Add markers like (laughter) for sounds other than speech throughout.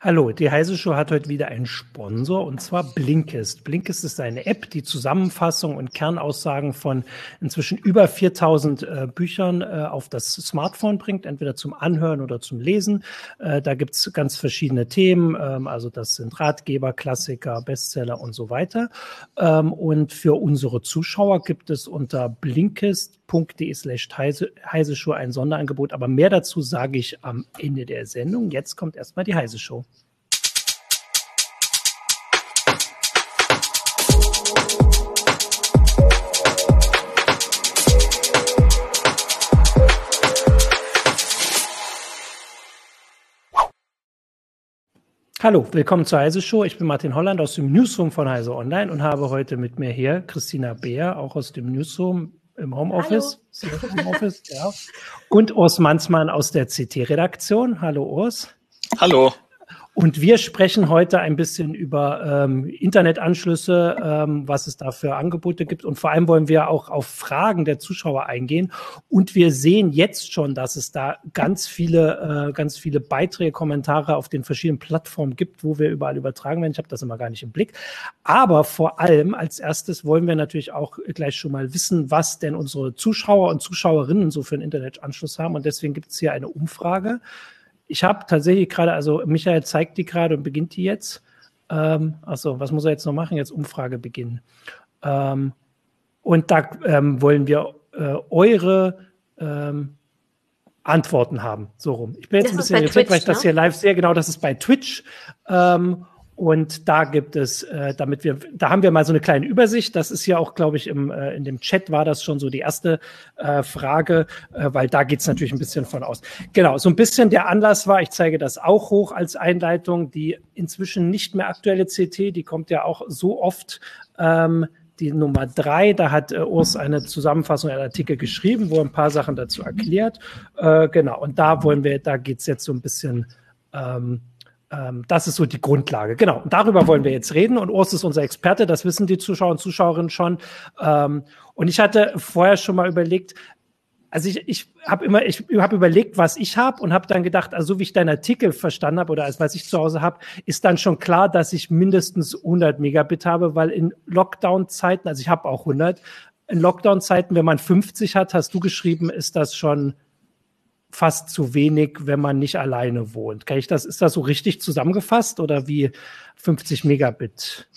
Hallo, die Heise Show hat heute wieder einen Sponsor und zwar Blinkist. Blinkist ist eine App, die Zusammenfassung und Kernaussagen von inzwischen über 4000 äh, Büchern äh, auf das Smartphone bringt, entweder zum Anhören oder zum Lesen. Äh, da gibt's ganz verschiedene Themen, ähm, also das sind Ratgeber, Klassiker, Bestseller und so weiter. Ähm, und für unsere Zuschauer gibt es unter blinkist.de slash Heise Show ein Sonderangebot, aber mehr dazu sage ich am Ende der Sendung. Jetzt kommt erstmal die Heise Show. Hallo, willkommen zur Heise Show. Ich bin Martin Holland aus dem Newsroom von Heise Online und habe heute mit mir hier Christina Beer, auch aus dem Newsroom im Homeoffice. Homeoffice ja. Und Urs Mansmann aus der CT-Redaktion. Hallo Urs. Hallo. Und wir sprechen heute ein bisschen über ähm, Internetanschlüsse, ähm, was es da für Angebote gibt. Und vor allem wollen wir auch auf Fragen der Zuschauer eingehen. Und wir sehen jetzt schon, dass es da ganz viele, äh, ganz viele Beiträge, Kommentare auf den verschiedenen Plattformen gibt, wo wir überall übertragen werden. Ich habe das immer gar nicht im Blick. Aber vor allem als erstes wollen wir natürlich auch gleich schon mal wissen, was denn unsere Zuschauer und Zuschauerinnen so für einen Internetanschluss haben. Und deswegen gibt es hier eine Umfrage ich habe tatsächlich gerade, also Michael zeigt die gerade und beginnt die jetzt. Ähm, achso, was muss er jetzt noch machen? Jetzt Umfrage beginnen. Ähm, und da ähm, wollen wir äh, eure ähm, Antworten haben. So rum. Ich bin jetzt das ein bisschen irritiert, weil ich das ne? hier live sehe. Genau, das ist bei Twitch. Ähm, und da gibt es, äh, damit wir, da haben wir mal so eine kleine Übersicht. Das ist ja auch, glaube ich, im, äh, in dem Chat war das schon so die erste äh, Frage, äh, weil da geht's natürlich ein bisschen von aus. Genau, so ein bisschen der Anlass war, ich zeige das auch hoch als Einleitung, die inzwischen nicht mehr aktuelle CT, die kommt ja auch so oft. Ähm, die Nummer drei, da hat äh, Urs eine Zusammenfassung, einen Artikel geschrieben, wo ein paar Sachen dazu erklärt. Äh, genau, und da wollen wir, da geht's jetzt so ein bisschen ähm, ähm, das ist so die Grundlage. Genau. Und darüber wollen wir jetzt reden. Und Urs ist unser Experte. Das wissen die Zuschauer und Zuschauerinnen schon. Ähm, und ich hatte vorher schon mal überlegt, also ich, ich habe immer, ich habe überlegt, was ich habe und habe dann gedacht, also so wie ich deinen Artikel verstanden habe oder als was ich zu Hause habe, ist dann schon klar, dass ich mindestens 100 Megabit habe, weil in Lockdown-Zeiten, also ich habe auch 100, in Lockdown-Zeiten, wenn man 50 hat, hast du geschrieben, ist das schon fast zu wenig, wenn man nicht alleine wohnt. Kann ich das, ist das so richtig zusammengefasst oder wie 50 Megabit?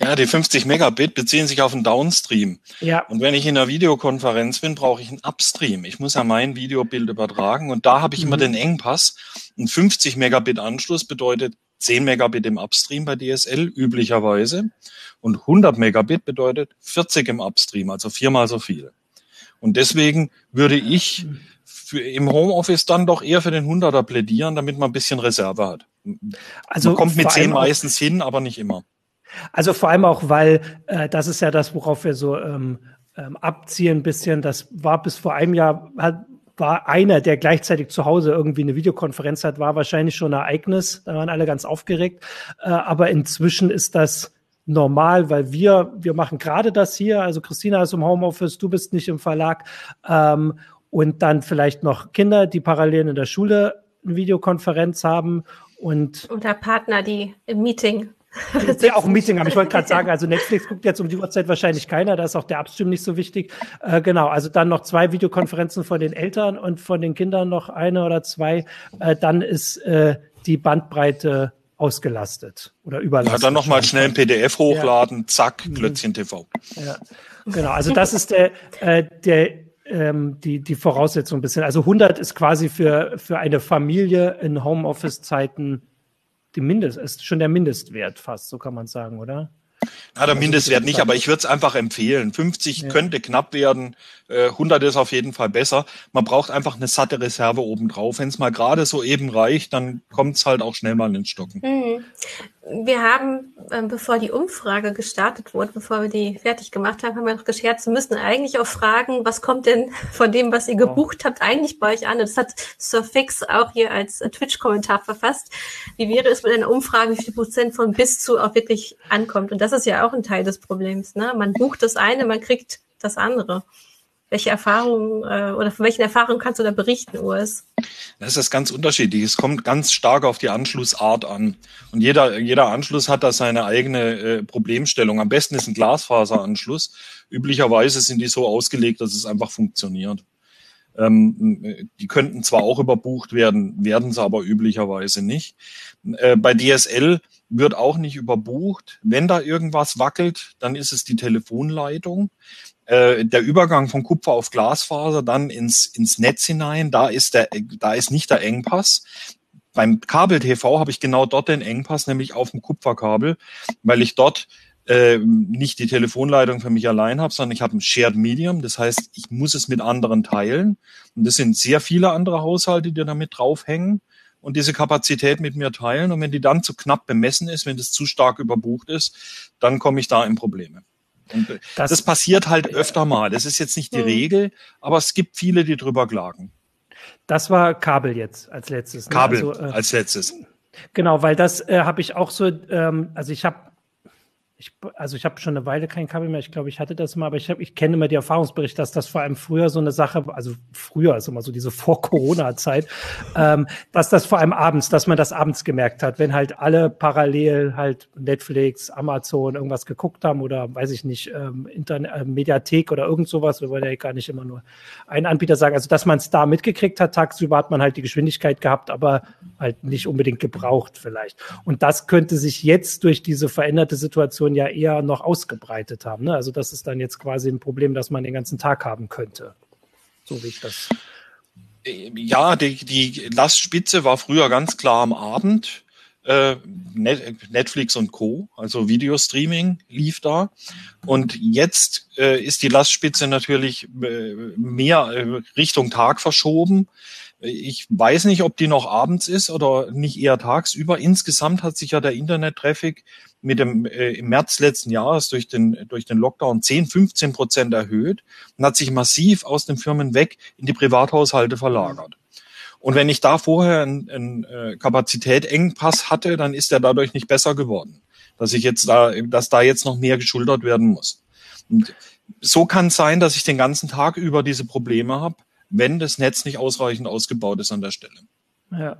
Ja, die 50 Megabit beziehen sich auf einen Downstream. Ja. Und wenn ich in einer Videokonferenz bin, brauche ich einen Upstream. Ich muss ja mein Videobild übertragen und da habe ich mhm. immer den Engpass. Ein 50 Megabit Anschluss bedeutet 10 Megabit im Upstream bei DSL üblicherweise und 100 Megabit bedeutet 40 im Upstream, also viermal so viel. Und deswegen würde ich für, im Homeoffice dann doch eher für den 100er plädieren, damit man ein bisschen Reserve hat. Also man kommt mit 10 meistens hin, aber nicht immer. Also vor allem auch, weil äh, das ist ja das, worauf wir so ähm, ähm, abzielen ein bisschen. Das war bis vor einem Jahr, hat, war einer, der gleichzeitig zu Hause irgendwie eine Videokonferenz hat, war wahrscheinlich schon ein Ereignis. Da waren alle ganz aufgeregt. Äh, aber inzwischen ist das normal, weil wir, wir machen gerade das hier. Also Christina ist im Homeoffice, du bist nicht im Verlag. Ähm, und dann vielleicht noch Kinder, die parallel in der Schule eine Videokonferenz haben und oder Partner, die im Meeting die auch ein Meeting haben. Ich wollte gerade (laughs) sagen, also Netflix guckt jetzt um die Uhrzeit wahrscheinlich keiner, da ist auch der Upstream nicht so wichtig. Äh, genau, also dann noch zwei Videokonferenzen von den Eltern und von den Kindern noch eine oder zwei. Äh, dann ist äh, die Bandbreite ausgelastet oder überlastet. Ja, dann nochmal schnell ein PDF hochladen, ja. zack, Klötzchen TV. Ja, genau. Also das ist der, äh, der ähm, die, die Voraussetzung ein bisschen. Also 100 ist quasi für, für eine Familie in Homeoffice-Zeiten die Mindest, ist schon der Mindestwert fast, so kann man sagen, oder? Ja, der also Mindestwert nicht, aber ich würde es einfach empfehlen. 50 ja. könnte knapp werden, äh, 100 ist auf jeden Fall besser. Man braucht einfach eine satte Reserve obendrauf. Wenn es mal gerade so eben reicht, dann kommt es halt auch schnell mal ins Stocken. Mhm. Wir haben, äh, bevor die Umfrage gestartet wurde, bevor wir die fertig gemacht haben, haben wir noch gescherzt, wir müssen eigentlich auch fragen, was kommt denn (laughs) von dem, was ihr gebucht habt, eigentlich bei euch an? das hat Surfix auch hier als äh, Twitch-Kommentar verfasst. Wie wäre es mit einer Umfrage, wie viel Prozent von bis zu auch wirklich ankommt? Und das ist ja auch ein Teil des Problems. Ne? Man bucht das eine, man kriegt das andere. Welche Erfahrungen äh, oder von welchen Erfahrungen kannst du da berichten, Urs? Das ist ganz unterschiedlich. Es kommt ganz stark auf die Anschlussart an. Und jeder, jeder Anschluss hat da seine eigene äh, Problemstellung. Am besten ist ein Glasfaseranschluss. Üblicherweise sind die so ausgelegt, dass es einfach funktioniert. Ähm, die könnten zwar auch überbucht werden, werden sie aber üblicherweise nicht. Äh, bei DSL wird auch nicht überbucht. Wenn da irgendwas wackelt, dann ist es die Telefonleitung. Äh, der Übergang von Kupfer auf Glasfaser dann ins, ins Netz hinein, da ist, der, da ist nicht der Engpass. Beim Kabel-TV habe ich genau dort den Engpass, nämlich auf dem Kupferkabel, weil ich dort äh, nicht die Telefonleitung für mich allein habe, sondern ich habe ein Shared Medium. Das heißt, ich muss es mit anderen teilen. Und das sind sehr viele andere Haushalte, die damit draufhängen und diese Kapazität mit mir teilen. Und wenn die dann zu knapp bemessen ist, wenn das zu stark überbucht ist, dann komme ich da in Probleme. Und das, das passiert halt öfter mal. Das ist jetzt nicht die hm. Regel, aber es gibt viele, die drüber klagen. Das war Kabel jetzt als letztes. Ne? Kabel also, äh, als letztes. Genau, weil das äh, habe ich auch so, ähm, also ich habe ich, also ich habe schon eine Weile kein Kabel mehr. Ich glaube, ich hatte das mal, aber ich, hab, ich kenne immer die Erfahrungsberichte, dass das vor allem früher so eine Sache, also früher, also immer so diese Vor-Corona-Zeit, (laughs) ähm, dass das vor allem abends, dass man das abends gemerkt hat, wenn halt alle parallel halt Netflix, Amazon irgendwas geguckt haben oder weiß ich nicht, ähm, Internet, äh, Mediathek oder irgend sowas. Wir wollen ja gar nicht immer nur einen Anbieter sagen. Also dass man es da mitgekriegt hat, tagsüber hat man halt die Geschwindigkeit gehabt, aber halt nicht unbedingt gebraucht vielleicht. Und das könnte sich jetzt durch diese veränderte Situation Situation ja eher noch ausgebreitet haben. Ne? Also das ist dann jetzt quasi ein Problem, das man den ganzen Tag haben könnte. So wie ich das. Ja, die, die Lastspitze war früher ganz klar am Abend. Äh, Netflix und Co., also Videostreaming lief da. Und jetzt äh, ist die Lastspitze natürlich äh, mehr äh, Richtung Tag verschoben. Ich weiß nicht, ob die noch abends ist oder nicht eher tagsüber. Insgesamt hat sich ja der Internet-Traffic mit dem äh, im März letzten Jahres durch den durch den Lockdown 10, 15 Prozent erhöht und hat sich massiv aus den Firmen weg in die Privathaushalte verlagert. Und wenn ich da vorher einen, einen äh, Kapazitätengpass hatte, dann ist er dadurch nicht besser geworden, dass ich jetzt da, dass da jetzt noch mehr geschultert werden muss. Und so kann es sein, dass ich den ganzen Tag über diese Probleme habe wenn das Netz nicht ausreichend ausgebaut ist an der Stelle. Ja,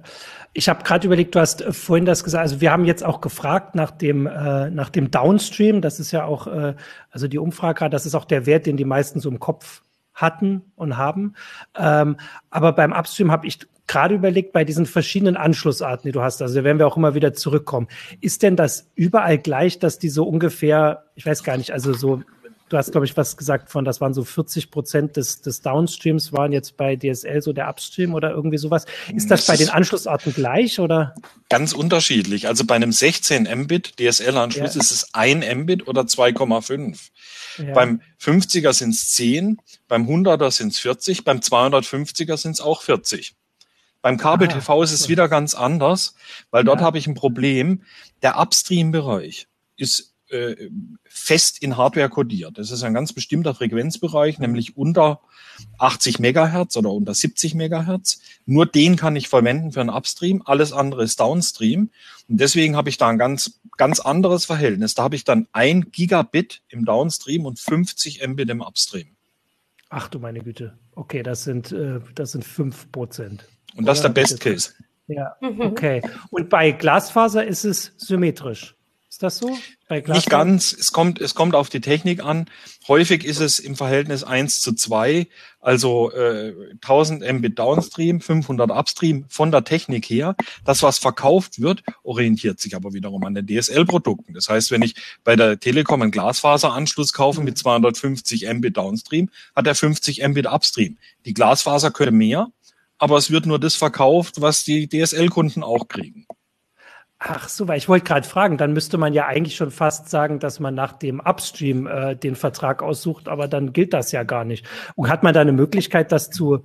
ich habe gerade überlegt, du hast äh, vorhin das gesagt, also wir haben jetzt auch gefragt nach dem äh, nach dem Downstream, das ist ja auch äh, also die Umfrage, das ist auch der Wert, den die meisten so im Kopf hatten und haben. Ähm, aber beim Upstream habe ich gerade überlegt, bei diesen verschiedenen Anschlussarten, die du hast, also da werden wir auch immer wieder zurückkommen. Ist denn das überall gleich, dass die so ungefähr, ich weiß gar nicht, also so du hast, glaube ich, was gesagt von, das waren so 40 Prozent des, des Downstreams waren jetzt bei DSL so der Upstream oder irgendwie sowas. Ist das, das bei den Anschlussarten gleich oder? Ganz unterschiedlich. Also bei einem 16 Mbit DSL-Anschluss ja. ist es ein Mbit oder 2,5. Ja. Beim 50er sind es 10, beim 100er sind es 40, beim 250er sind es auch 40. Beim Kabel-TV ah, ist es wieder ganz anders, weil dort ja. habe ich ein Problem. Der Upstream-Bereich ist äh, fest in Hardware kodiert. Das ist ein ganz bestimmter Frequenzbereich, nämlich unter 80 Megahertz oder unter 70 Megahertz. Nur den kann ich verwenden für einen Upstream. Alles andere ist Downstream. Und deswegen habe ich da ein ganz, ganz anderes Verhältnis. Da habe ich dann ein Gigabit im Downstream und 50 Mbit im Upstream. Ach du meine Güte. Okay, das sind, äh, das sind fünf Prozent. Und das ist der Best Case. Ja, mhm. okay. Und bei Glasfaser ist es symmetrisch. Ist das so? Nicht ganz. Es kommt, es kommt auf die Technik an. Häufig ist es im Verhältnis eins zu zwei, also äh, 1000 Mbit Downstream, 500 Upstream von der Technik her. Das, was verkauft wird, orientiert sich aber wiederum an den DSL-Produkten. Das heißt, wenn ich bei der Telekom einen Glasfaseranschluss kaufe mit 250 Mbit Downstream, hat er 50 Mbit Upstream. Die Glasfaser könnte mehr, aber es wird nur das verkauft, was die DSL-Kunden auch kriegen. Ach so, weil ich wollte gerade fragen, dann müsste man ja eigentlich schon fast sagen, dass man nach dem Upstream äh, den Vertrag aussucht, aber dann gilt das ja gar nicht. Und hat man da eine Möglichkeit, das zu,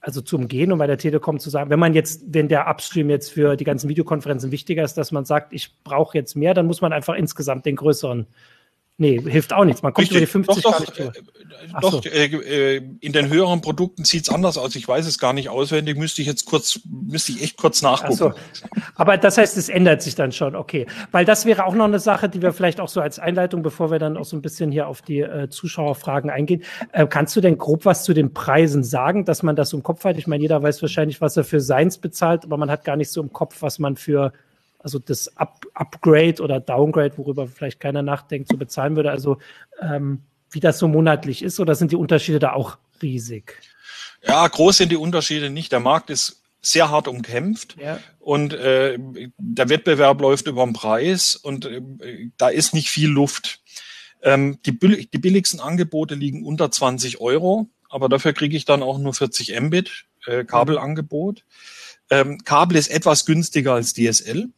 also zu umgehen und bei der Telekom zu sagen, wenn man jetzt, wenn der Upstream jetzt für die ganzen Videokonferenzen wichtiger ist, dass man sagt, ich brauche jetzt mehr, dann muss man einfach insgesamt den größeren Nee, hilft auch nichts. Man kommt Richtig. über die 50 doch, doch, äh, doch so. äh, äh, in den höheren Produkten sieht's anders aus. Ich weiß es gar nicht auswendig. Müsste ich jetzt kurz, müsste ich echt kurz Ach so. nachgucken. Aber das heißt, es ändert sich dann schon, okay. Weil das wäre auch noch eine Sache, die wir vielleicht auch so als Einleitung, bevor wir dann auch so ein bisschen hier auf die äh, Zuschauerfragen eingehen. Äh, kannst du denn grob was zu den Preisen sagen, dass man das so im Kopf hat? Ich meine, jeder weiß wahrscheinlich, was er für Seins bezahlt, aber man hat gar nicht so im Kopf, was man für also das Up Upgrade oder Downgrade, worüber vielleicht keiner nachdenkt, so bezahlen würde. Also ähm, wie das so monatlich ist, oder sind die Unterschiede da auch riesig? Ja, groß sind die Unterschiede nicht. Der Markt ist sehr hart umkämpft Ja. und äh, der Wettbewerb läuft über den Preis und äh, da ist nicht viel Luft. Ähm, die, die billigsten Angebote liegen unter 20 Euro, aber dafür kriege ich dann auch nur 40 Mbit äh, Kabelangebot. Ähm, Kabel ist etwas günstiger als DSL.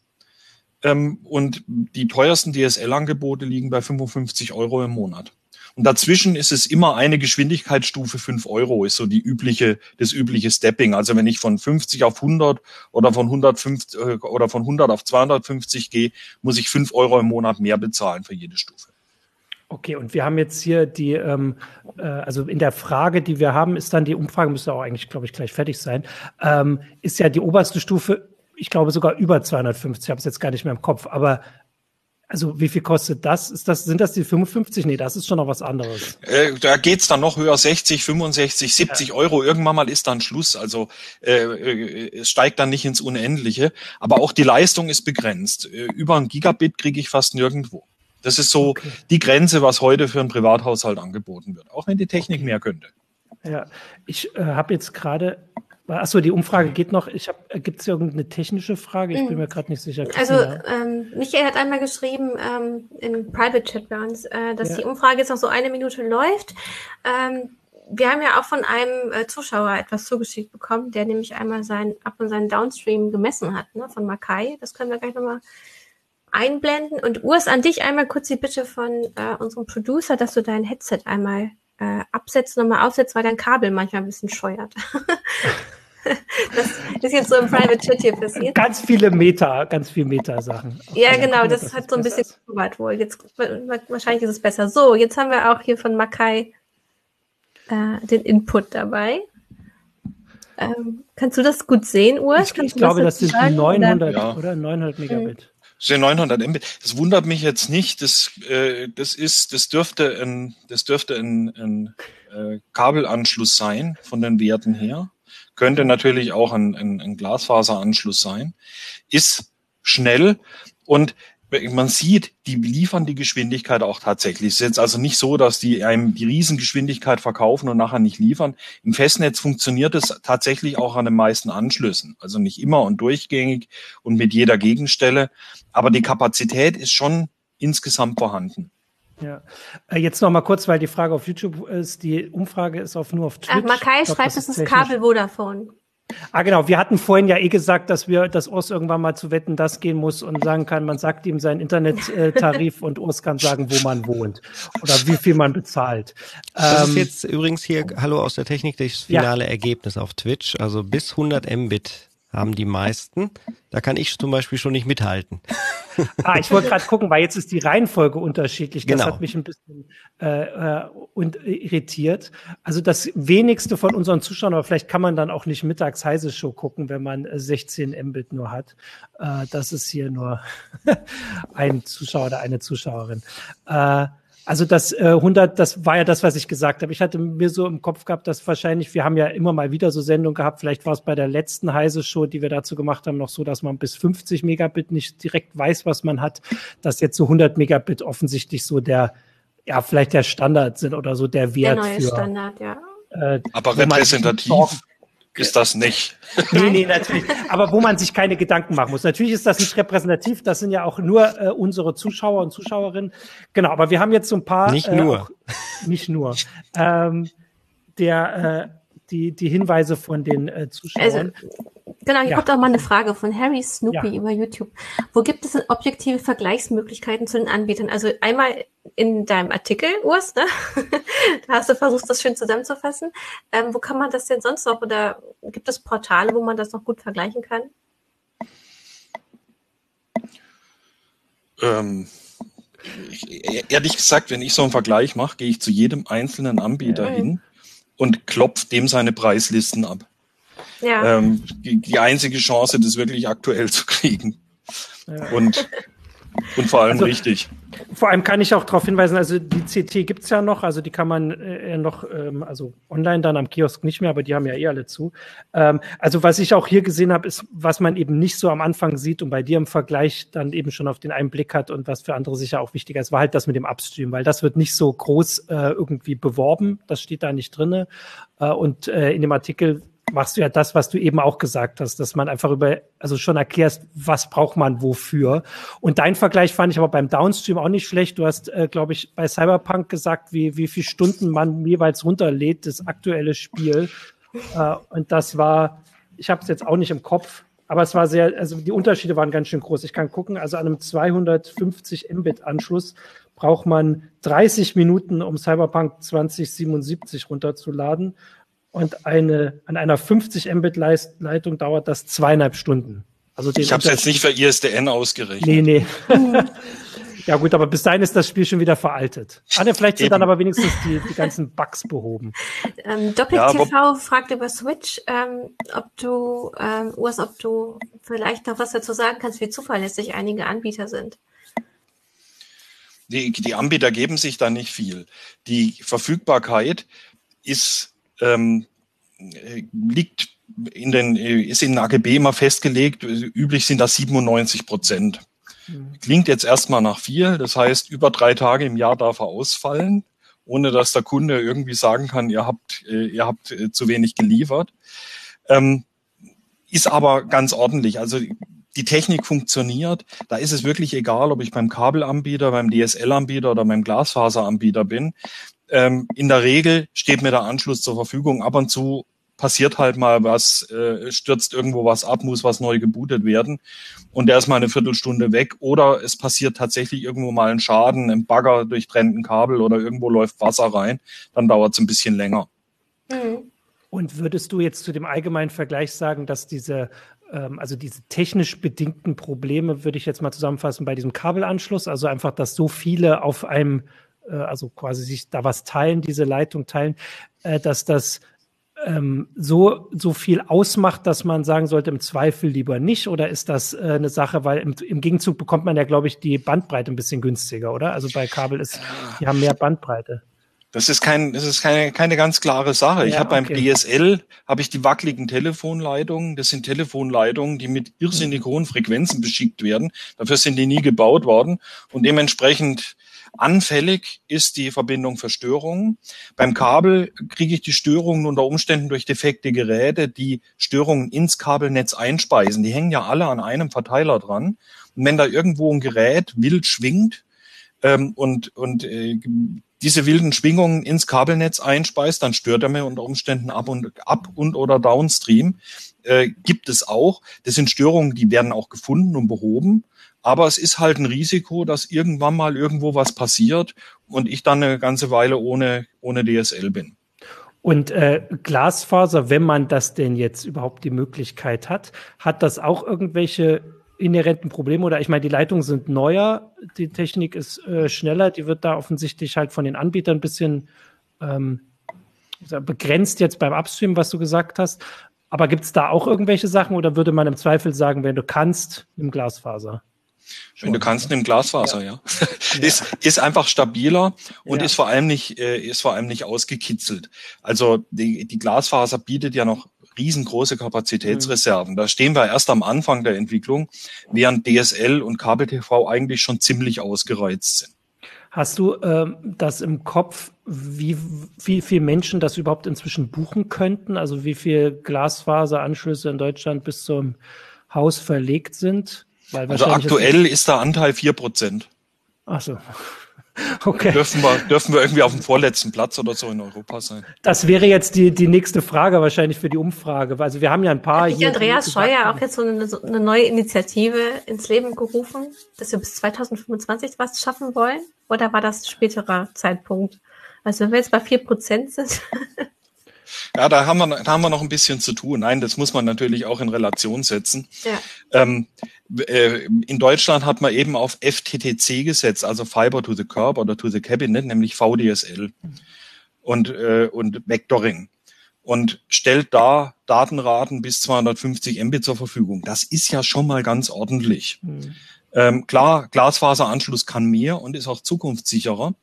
Ähm, und die teuersten DSL-Angebote liegen bei 55 Euro im Monat. Und dazwischen ist es immer eine Geschwindigkeitsstufe 5 Euro, ist so die übliche, das übliche Stepping. Also wenn ich von 50 auf 100 oder von 150 äh, oder von 100 auf 250 gehe, muss ich 5 Euro im Monat mehr bezahlen für jede Stufe. Okay, und wir haben jetzt hier die, ähm, äh, also in der Frage, die wir haben, ist dann die Umfrage, müsste auch eigentlich, glaube ich, gleich fertig sein, ähm, ist ja die oberste Stufe, ich glaube sogar über 250, ich habe es jetzt gar nicht mehr im Kopf, aber also wie viel kostet das? Ist das, sind das die 55? Nee, das ist schon noch was anderes. Äh, da geht's dann noch höher, 60, 65, 70 Euro. Irgendwann mal ist dann Schluss. Also äh, äh, es steigt dann nicht ins Unendliche. Aber auch die Leistung ist begrenzt. Äh, über ein Gigabit kriege ich fast nirgendwo. Das ist so Okay. die Grenze, was heute für einen Privathaushalt angeboten wird. Auch wenn die Technik mehr könnte. Ja, ich äh, habe jetzt gerade, achso, die Umfrage geht noch. Ich habe, gibt es irgendeine technische Frage? Ich bin mir gerade nicht sicher. Also ähm, Michael hat einmal geschrieben ähm, im Private Chat bei uns, äh, dass Ja. die Umfrage jetzt noch so eine Minute läuft. Ähm, wir haben ja auch von einem äh, Zuschauer etwas zugeschickt bekommen, der nämlich einmal seinen Up- und seinen Downstream gemessen hat, ne, von Makai. Das können wir gleich nochmal einblenden. Und Urs, an dich einmal kurz die Bitte von äh, unserem Producer, dass du dein Headset einmal äh, absetzt, nochmal aufsetzt, weil dein Kabel manchmal ein bisschen scheuert. (laughs) das ist jetzt so im Private Chat hier passiert. ganz viele Meta, ganz viele Meta-Sachen. Ja, genau, das hat so ein bisschen gewart wohl. Jetzt wa- wahrscheinlich ist es besser. So, jetzt haben wir auch hier von Makai äh, den Input dabei. Ähm, kannst du das gut sehen, Urs? Ich, ich glaube, das sind sagen, oder? 900 Ja. oder 900 Megabit. Sind 900 Mbit. Das wundert mich jetzt nicht. Das, äh, das ist, das dürfte ein, das dürfte ein, ein äh, Kabelanschluss sein von den Werten her. Könnte natürlich auch ein, ein, ein Glasfaseranschluss sein. Ist schnell und man sieht, die liefern die Geschwindigkeit auch tatsächlich. Es ist jetzt also nicht so, dass die einem die Riesengeschwindigkeit verkaufen und nachher nicht liefern. Im Festnetz funktioniert es tatsächlich auch an den meisten Anschlüssen. Also nicht immer und durchgängig und mit jeder Gegenstelle. Aber die Kapazität ist schon insgesamt vorhanden. Ja. Äh, jetzt noch mal kurz, weil die Frage auf YouTube ist, die Umfrage ist auf, nur auf Twitch. Ach, Makai Ich glaub, schreibt, das ist technisch- Kabel Vodafone. Ah, genau. Wir hatten vorhin ja eh gesagt, dass wir, dass Urs irgendwann mal zu Wetten das gehen muss und sagen kann, man sagt ihm seinen Internettarif (laughs) und Urs kann sagen, wo man wohnt oder wie viel man bezahlt. Das ist Ähm, jetzt übrigens hier, hallo aus der Technik, das Ja. finale Ergebnis auf Twitch. Also bis 100 Mbit haben die meisten. Da kann ich zum Beispiel schon nicht mithalten. (laughs) Ah, ich wollte gerade gucken, weil jetzt ist die Reihenfolge unterschiedlich. Das Genau. hat mich ein bisschen äh, äh, und äh, irritiert. Also das wenigste von unseren Zuschauern, aber vielleicht kann man dann auch nicht mittags heiße Show gucken, wenn man äh, 16 Mbit nur hat. Äh, das ist hier nur (laughs) ein Zuschauer oder eine Zuschauerin. Äh, also das äh, 100, das war ja das, was ich gesagt habe. Ich hatte mir so im Kopf gehabt, dass wahrscheinlich, wir haben ja immer mal wieder so Sendungen gehabt, vielleicht war es bei der letzten Heise Show, die wir dazu gemacht haben, noch so, dass man bis 50 Megabit nicht direkt weiß, was man hat, dass jetzt so 100 Megabit offensichtlich so der, ja, vielleicht der Standard sind oder so der Der Wert neue für. Standard, ja. Äh, Aber repräsentativ ist das nicht. (laughs) Nee, nee, natürlich. Aber wo man sich keine Gedanken machen muss. Natürlich ist das nicht repräsentativ. Das sind ja auch nur äh, unsere Zuschauer und Zuschauerinnen. Genau, aber wir haben jetzt so ein paar. Nicht äh, nur. Auch, nicht nur. Ähm, der, äh, die, die Hinweise von den äh, Zuschauern. Also, genau, hier Ja. kommt auch mal eine Frage von Harry Snoopy Ja. über YouTube. Wo gibt es denn objektive Vergleichsmöglichkeiten zu den Anbietern? Also einmal in deinem Artikel, Urs, ne? (laughs) da hast du versucht, das schön zusammenzufassen. Ähm, wo kann man das denn sonst noch? Oder gibt es Portale, wo man das noch gut vergleichen kann? Ähm, ich, ehrlich gesagt, wenn ich so einen Vergleich mache, gehe ich zu jedem einzelnen Anbieter ja. hin und klopfe dem seine Preislisten ab. Ja. Ähm, die, die, einzige Chance, das wirklich aktuell zu kriegen. Ja. Und und vor allem also, richtig. Vor allem kann ich auch darauf hinweisen, also die CT gibt's ja noch, also die kann man äh, noch, ähm, also online dann am Kiosk nicht mehr, aber die haben ja eh alle zu. Ähm, also was ich auch hier gesehen habe, ist, was man eben nicht so am Anfang sieht und bei dir im Vergleich dann eben schon auf den einen Blick hat und was für andere sicher auch wichtiger ist, war halt das mit dem Upstream, weil das wird nicht so groß äh, irgendwie beworben, das steht da nicht drinne. Äh, und äh, in dem Artikel machst du ja das, was du eben auch gesagt hast, dass man einfach über, also schon erklärst, was braucht man wofür. Und dein Vergleich fand ich aber beim Downstream auch nicht schlecht. Du hast, äh, glaube ich, bei Cyberpunk gesagt, wie, wie viel Stunden man jeweils runterlädt, das aktuelle Spiel. Äh, und das war, ich habe es jetzt auch nicht im Kopf, aber es war sehr, also die Unterschiede waren ganz schön groß. Ich kann gucken, also an einem 250 Mbit-Anschluss braucht man 30 Minuten, um Cyberpunk 2077 runterzuladen und eine, an einer 50 Mbit-Leitung dauert das zweieinhalb Stunden. Also ich habe es jetzt nicht für ISDN ausgerechnet. Nee, nee. (laughs) ja gut, aber bis dahin ist das Spiel schon wieder veraltet. Ah, ne, vielleicht sind Eben. dann aber wenigstens die, die ganzen Bugs behoben. (laughs) Ähm, Doppel-TV ja, fragt über Switch, ähm, ob du, ähm, Urs, ob du vielleicht noch was dazu sagen kannst, wie zuverlässig einige Anbieter sind. Die, die Anbieter geben sich da nicht viel. Die Verfügbarkeit ist ähm, liegt in den, ist in den AGB immer festgelegt, üblich sind das 97 Prozent. Mhm. Klingt jetzt erstmal nach viel, das heißt, über drei Tage im Jahr darf er ausfallen, ohne dass der Kunde irgendwie sagen kann, ihr habt, äh, ihr habt äh, zu wenig geliefert. Ähm, ist aber ganz ordentlich. Also die Technik funktioniert. Da ist es wirklich egal, ob ich beim Kabelanbieter, beim DSL-Anbieter oder beim Glasfaseranbieter bin. Ähm, in der Regel steht mir der Anschluss zur Verfügung. Ab und zu passiert halt mal was, äh, stürzt irgendwo was ab, muss was neu gebootet werden und der ist mal eine Viertelstunde weg oder es passiert tatsächlich irgendwo mal ein Schaden im Bagger durchtrennt ein Kabel oder irgendwo läuft Wasser rein, dann dauert es ein bisschen länger. Mhm. Und würdest du jetzt zu dem allgemeinen Vergleich sagen, dass diese ähm, also diese technisch bedingten Probleme würde ich jetzt mal zusammenfassen bei diesem Kabelanschluss, also einfach, dass so viele auf einem äh, also quasi sich da was teilen, diese Leitung teilen, äh, dass das ähm, so, so viel ausmacht, dass man sagen sollte, im Zweifel lieber nicht? Oder ist das äh, eine Sache, weil im, im Gegenzug bekommt man ja, glaube ich, die Bandbreite ein bisschen günstiger, oder? Also bei Kabel ist, die haben mehr Bandbreite. Das ist kein, das ist keine, keine ganz klare Sache. Ja, ich habe okay. beim DSL habe ich die wackeligen Telefonleitungen. Das sind Telefonleitungen, die mit irrsinnig hohen Frequenzen beschickt werden. Dafür sind die nie gebaut worden und dementsprechend Anfällig ist die Verbindung für Störungen. Beim Kabel kriege ich die Störungen unter Umständen durch defekte Geräte, die Störungen ins Kabelnetz einspeisen. Die hängen ja alle an einem Verteiler dran. Und wenn da irgendwo ein Gerät wild schwingt ähm, und, und äh, diese wilden Schwingungen ins Kabelnetz einspeist, dann stört er mir unter Umständen ab und ab und oder downstream. Äh, gibt es auch. Das sind Störungen, die werden auch gefunden und behoben. Aber es ist halt ein Risiko, dass irgendwann mal irgendwo was passiert und ich dann eine ganze Weile ohne, ohne DSL bin. Und äh, Glasfaser, wenn man das denn jetzt überhaupt die Möglichkeit hat, hat das auch irgendwelche inhärenten Probleme oder ich meine, die Leitungen sind neuer, die Technik ist äh, schneller, die wird da offensichtlich halt von den Anbietern ein bisschen ähm, begrenzt jetzt beim Upstream, was du gesagt hast. Aber gibt es da auch irgendwelche Sachen oder würde man im Zweifel sagen, wenn du kannst, im Glasfaser? Wenn du kannst, nimm Glasfaser, ja. ja. (laughs) ist, ist einfach stabiler und ja. ist vor allem nicht, äh, ist vor allem nicht ausgekitzelt. Also die, die Glasfaser bietet ja noch riesengroße Kapazitätsreserven. Mhm. Da stehen wir erst am Anfang der Entwicklung, während DSL und Kabel-TV eigentlich schon ziemlich ausgereizt sind. Hast du ähm, das im Kopf, wie, wie viel Menschen das überhaupt inzwischen buchen könnten? Also wie viel Glasfaseranschlüsse in Deutschland bis zum Haus verlegt sind? Also aktuell ist, ist der Anteil vier Prozent. Ach so. (laughs) Okay. Dürfen wir, dürfen wir irgendwie auf dem vorletzten Platz oder so in Europa sein? Das wäre jetzt die, die nächste Frage wahrscheinlich für die Umfrage. Also wir haben ja ein paar Hat hier. Andreas Scheuer auch jetzt so eine, so eine, neue Initiative ins Leben gerufen, dass wir bis 2025 was schaffen wollen? Oder war das späterer Zeitpunkt? Also wenn wir jetzt bei vier Prozent sind. Ja, da haben, wir, da haben wir noch ein bisschen zu tun. Nein, das muss man natürlich auch in Relation setzen. Ja. Ähm, äh, in Deutschland hat man eben auf FTTC gesetzt, also Fiber to the Curb oder to the Cabinet, nämlich VDSL und, äh, und Vectoring und stellt da Datenraten bis 250 Mbit zur Verfügung. Das ist ja schon mal ganz ordentlich. Mhm. Ähm, klar, Glasfaseranschluss kann mehr und ist auch zukunftssicherer.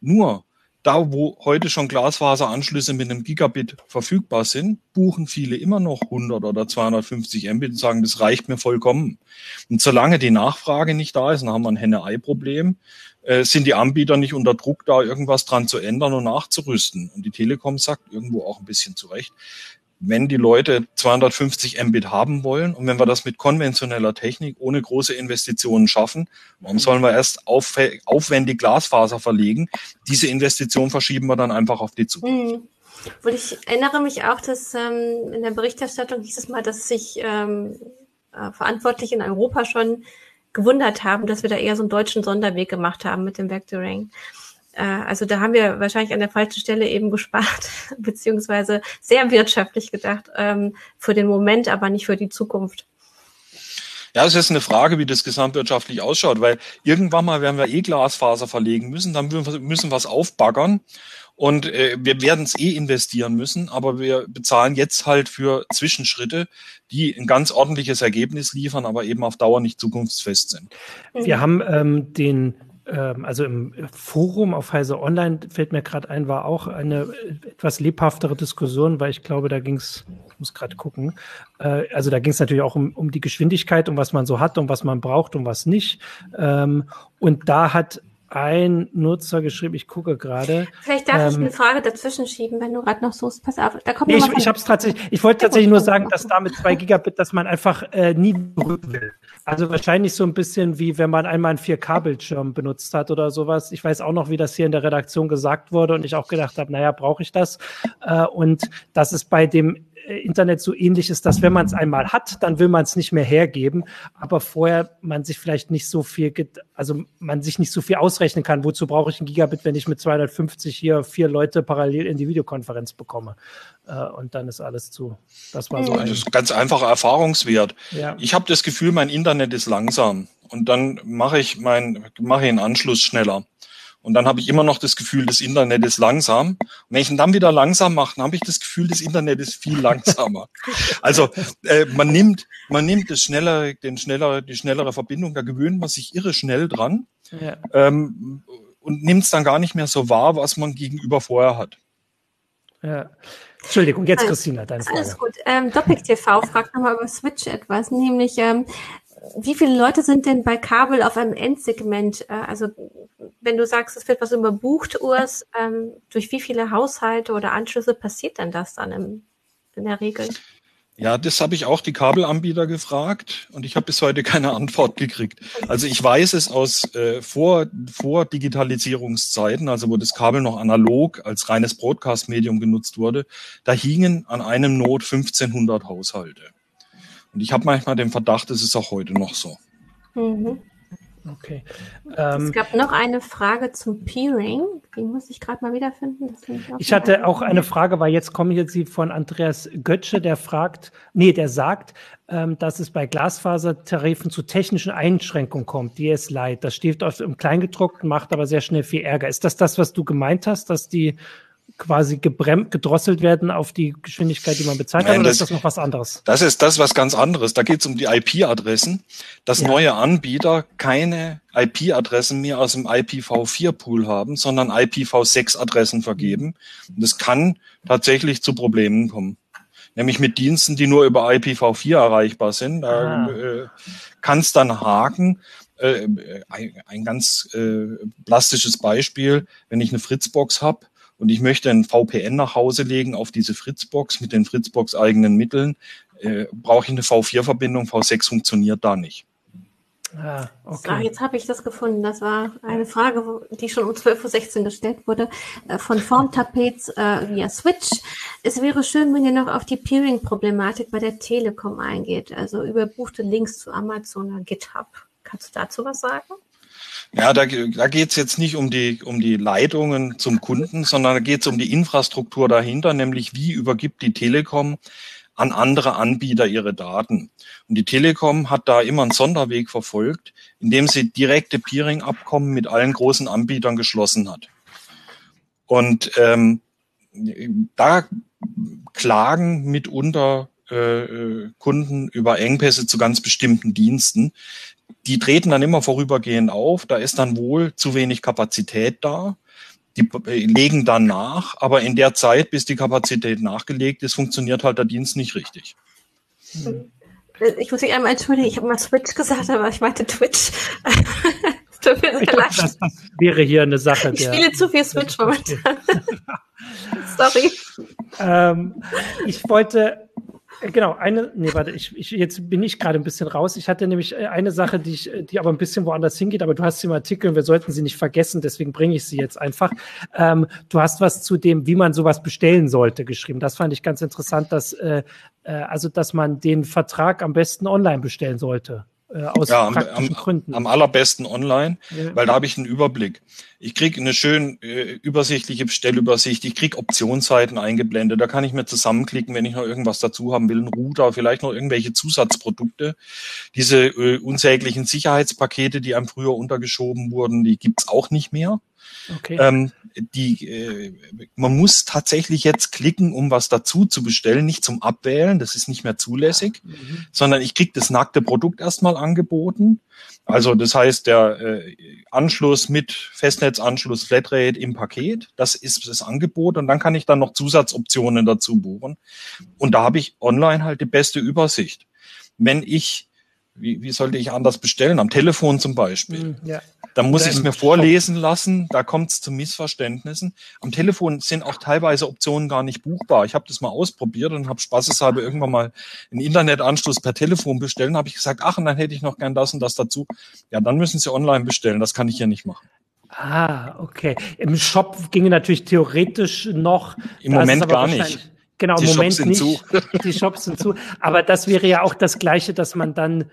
Nur da, wo heute schon Glasfaseranschlüsse mit einem Gigabit verfügbar sind, buchen viele immer noch 100 oder 250 Mbit und sagen, das reicht mir vollkommen. Und solange die Nachfrage nicht da ist, dann haben wir ein Henne-Ei-Problem, äh, sind die Anbieter nicht unter Druck, da irgendwas dran zu ändern und nachzurüsten. Und die Telekom sagt irgendwo auch ein bisschen zurecht, wenn die Leute 250 Mbit haben wollen und wenn wir das mit konventioneller Technik ohne große Investitionen schaffen, warum sollen wir erst auf, aufwendig Glasfaser verlegen? Diese Investition verschieben wir dann einfach auf die Zukunft. Mhm. Und ich erinnere mich auch, dass ähm, in der Berichterstattung hieß es mal, dass sich ähm, äh, Verantwortliche in Europa schon gewundert haben, dass wir da eher so einen deutschen Sonderweg gemacht haben mit dem Vectoring. Äh, also da haben wir wahrscheinlich an der falschen Stelle eben gespart, (laughs) beziehungsweise sehr wirtschaftlich gedacht, ähm, für den Moment, aber nicht für die Zukunft. Ja, es ist eine Frage, wie das gesamtwirtschaftlich ausschaut, weil irgendwann mal werden wir eh Glasfaser verlegen müssen, dann müssen wir es aufbaggern und äh, wir werden es eh investieren müssen, aber wir bezahlen jetzt halt für Zwischenschritte, die ein ganz ordentliches Ergebnis liefern, aber eben auf Dauer nicht zukunftsfest sind. Wir haben ähm, den also im Forum auf Heise Online fällt mir gerade ein, war auch eine etwas lebhaftere Diskussion, weil ich glaube, da ging es, ich muss gerade gucken, äh, also da ging es natürlich auch um, um die Geschwindigkeit, um was man so hat, um was man braucht, um was nicht. Ähm, und da hat ein Nutzer geschrieben, ich gucke gerade. Vielleicht darf ähm, ich eine Frage dazwischen schieben, wenn du gerade noch suchst. Pass auf, da kommt nee, ich, ich habe es tatsächlich, ich wollte tatsächlich nur sagen, dass da mit zwei Gigabit, dass man einfach äh, nie zurück will. Also wahrscheinlich so ein bisschen wie wenn man einmal einen 4K-Bildschirm benutzt hat oder sowas. Ich weiß auch noch, wie das hier in der Redaktion gesagt wurde und ich auch gedacht habe, naja, brauche ich das? Äh, und das ist bei dem Internet so ähnlich ist, dass wenn man es einmal hat, dann will man es nicht mehr hergeben, aber vorher man sich vielleicht nicht so viel, also man sich nicht so viel ausrechnen kann. Wozu brauche ich ein Gigabit, wenn ich mit 250 hier vier Leute parallel in die Videokonferenz bekomme? Äh, und dann ist alles zu. Das war so ein. Das ist ganz einfacher Erfahrungswert. Ja. Ich habe das Gefühl, mein Internet ist langsam und dann mache ich mein mache ich einen Anschluss schneller. Und dann habe ich immer noch das Gefühl, das Internet ist langsam. Und wenn ich ihn dann wieder langsam mache, dann habe ich das Gefühl, das Internet ist viel langsamer. (laughs) also äh, man nimmt, man nimmt das schnellere, den schneller, die schnellere Verbindung, da gewöhnt man sich irre schnell dran ja. ähm, und nimmt es dann gar nicht mehr so wahr, was man gegenüber vorher hat. Ja. Entschuldigung, jetzt Christina, deine Frage. Alles gut. Ähm, Doppik TV fragt nochmal über Switch etwas, nämlich ähm, wie viele Leute sind denn bei Kabel auf einem Endsegment? Äh, also wenn du sagst, es wird was überbucht, Urs, ähm, durch wie viele Haushalte oder Anschlüsse passiert denn das dann im, in der Regel? Ja, das habe ich auch die Kabelanbieter gefragt und ich habe bis heute keine Antwort gekriegt. Also ich weiß es aus äh, vor, vor Digitalisierungszeiten, also wo das Kabel noch analog als reines Broadcast-Medium genutzt wurde, da hingen an einem Not 1500 Haushalte. Und ich habe manchmal den Verdacht, es ist auch heute noch so. Mhm. Okay. Ähm, es gab noch eine Frage zum Peering. Die muss ich gerade mal wiederfinden. ich hatte auch eine Frage, weil jetzt kommen jetzt sie von Andreas Götze, der fragt, nee, der sagt, ähm, dass es bei Glasfasertarifen zu technischen Einschränkungen kommt. Die ist leid. Das steht auf, im Kleingedruckten, macht aber sehr schnell viel Ärger. Ist das das, was du gemeint hast, dass die quasi gebremst, gedrosselt werden auf die Geschwindigkeit, die man bezahlt Nein, hat, oder das, ist das noch was anderes? Das ist das was ganz anderes. Da geht es um die IP-Adressen, dass ja. neue Anbieter keine IP-Adressen mehr aus dem IPv4-Pool haben, sondern IPv6-Adressen vergeben. Und das kann tatsächlich zu Problemen kommen. Nämlich mit Diensten, die nur über IPv4 erreichbar sind. Da ah. äh, kann es dann haken. Äh, ein, ein ganz äh, plastisches Beispiel, wenn ich eine Fritzbox habe und ich möchte ein VPN nach Hause legen auf diese Fritzbox mit den Fritzbox eigenen Mitteln, äh, brauche ich eine V4-Verbindung, V6 funktioniert da nicht. Ah, okay. So, jetzt habe ich das gefunden. Das war eine Frage, die schon um 12.16 Uhr gestellt wurde, äh, von Formtapets äh, via Switch. Es wäre schön, wenn ihr noch auf die Peering-Problematik bei der Telekom eingeht, also überbuchte Links zu Amazon oder GitHub. Kannst du dazu was sagen? Ja, da, da geht es jetzt nicht um die, um die Leitungen zum Kunden, sondern da geht es um die Infrastruktur dahinter, nämlich wie übergibt die Telekom an andere Anbieter ihre Daten. Und die Telekom hat da immer einen Sonderweg verfolgt, indem sie direkte Peering-Abkommen mit allen großen Anbietern geschlossen hat. Und ähm, da klagen mitunter äh, Kunden über Engpässe zu ganz bestimmten Diensten. Die treten dann immer vorübergehend auf. Da ist dann wohl zu wenig Kapazität da. Die äh, legen dann nach, aber in der Zeit, bis die Kapazität nachgelegt ist, funktioniert halt der Dienst nicht richtig. Hm. Ich muss mich einmal entschuldigen, ich habe mal Switch gesagt, aber ich meinte Twitch. (laughs) Tut mir ich glaub, das, wäre hier eine Sache. Ich spiele zu viel Switch momentan. (laughs) Sorry. Ähm, ich wollte Genau, eine, nee, warte, ich, ich, jetzt bin ich gerade ein bisschen raus. Ich hatte nämlich äh, eine Sache, die, ich, die aber ein bisschen woanders hingeht, aber du hast sie im Artikel und wir sollten sie nicht vergessen, deswegen bringe ich sie jetzt einfach. Ähm, du hast was zu dem, wie man sowas bestellen sollte, geschrieben. Das fand ich ganz interessant, dass, äh, äh also, dass man den Vertrag am besten online bestellen sollte. Äh, aus ja, praktischen am, Gründen. Am allerbesten online, ja. weil da habe ich einen Überblick. Ich kriege eine schön äh, übersichtliche Bestellübersicht, ich kriege Optionsseiten eingeblendet, da kann ich mir zusammenklicken, wenn ich noch irgendwas dazu haben will, einen Router, vielleicht noch irgendwelche Zusatzprodukte. Diese äh, unsäglichen Sicherheitspakete, die einem früher untergeschoben wurden, die gibt's auch nicht mehr. Okay. Ähm, die, äh, man muss tatsächlich jetzt klicken, um was dazu zu bestellen, nicht zum Abwählen, das ist nicht mehr zulässig, mhm. sondern ich kriege das nackte Produkt erstmal angeboten. Also das heißt, der äh, Anschluss mit Festnetzanschluss Flatrate im Paket, das ist das Angebot und dann kann ich dann noch Zusatzoptionen dazu buchen. Und da habe ich online halt die beste Übersicht. Wenn ich wie, wie sollte ich anders bestellen? Am Telefon zum Beispiel. Mhm, ja. Dann muss ich es mir vorlesen lassen, da kommt es zu Missverständnissen. Am Telefon sind auch teilweise Optionen gar nicht buchbar. Ich habe das mal ausprobiert und habe spaßeshalber irgendwann mal einen Internetanschluss per Telefon bestellen. habe ich gesagt, ach, und dann hätte ich noch gern das und das dazu. Ja, dann müssen Sie online bestellen. Das kann ich hier nicht machen. Ah, okay. Im Shop ginge natürlich theoretisch noch. Im Moment gar nicht. Genau, im Moment Shops nicht. Zu. (laughs) Die Shops sind zu. Aber das wäre ja auch das Gleiche, dass man dann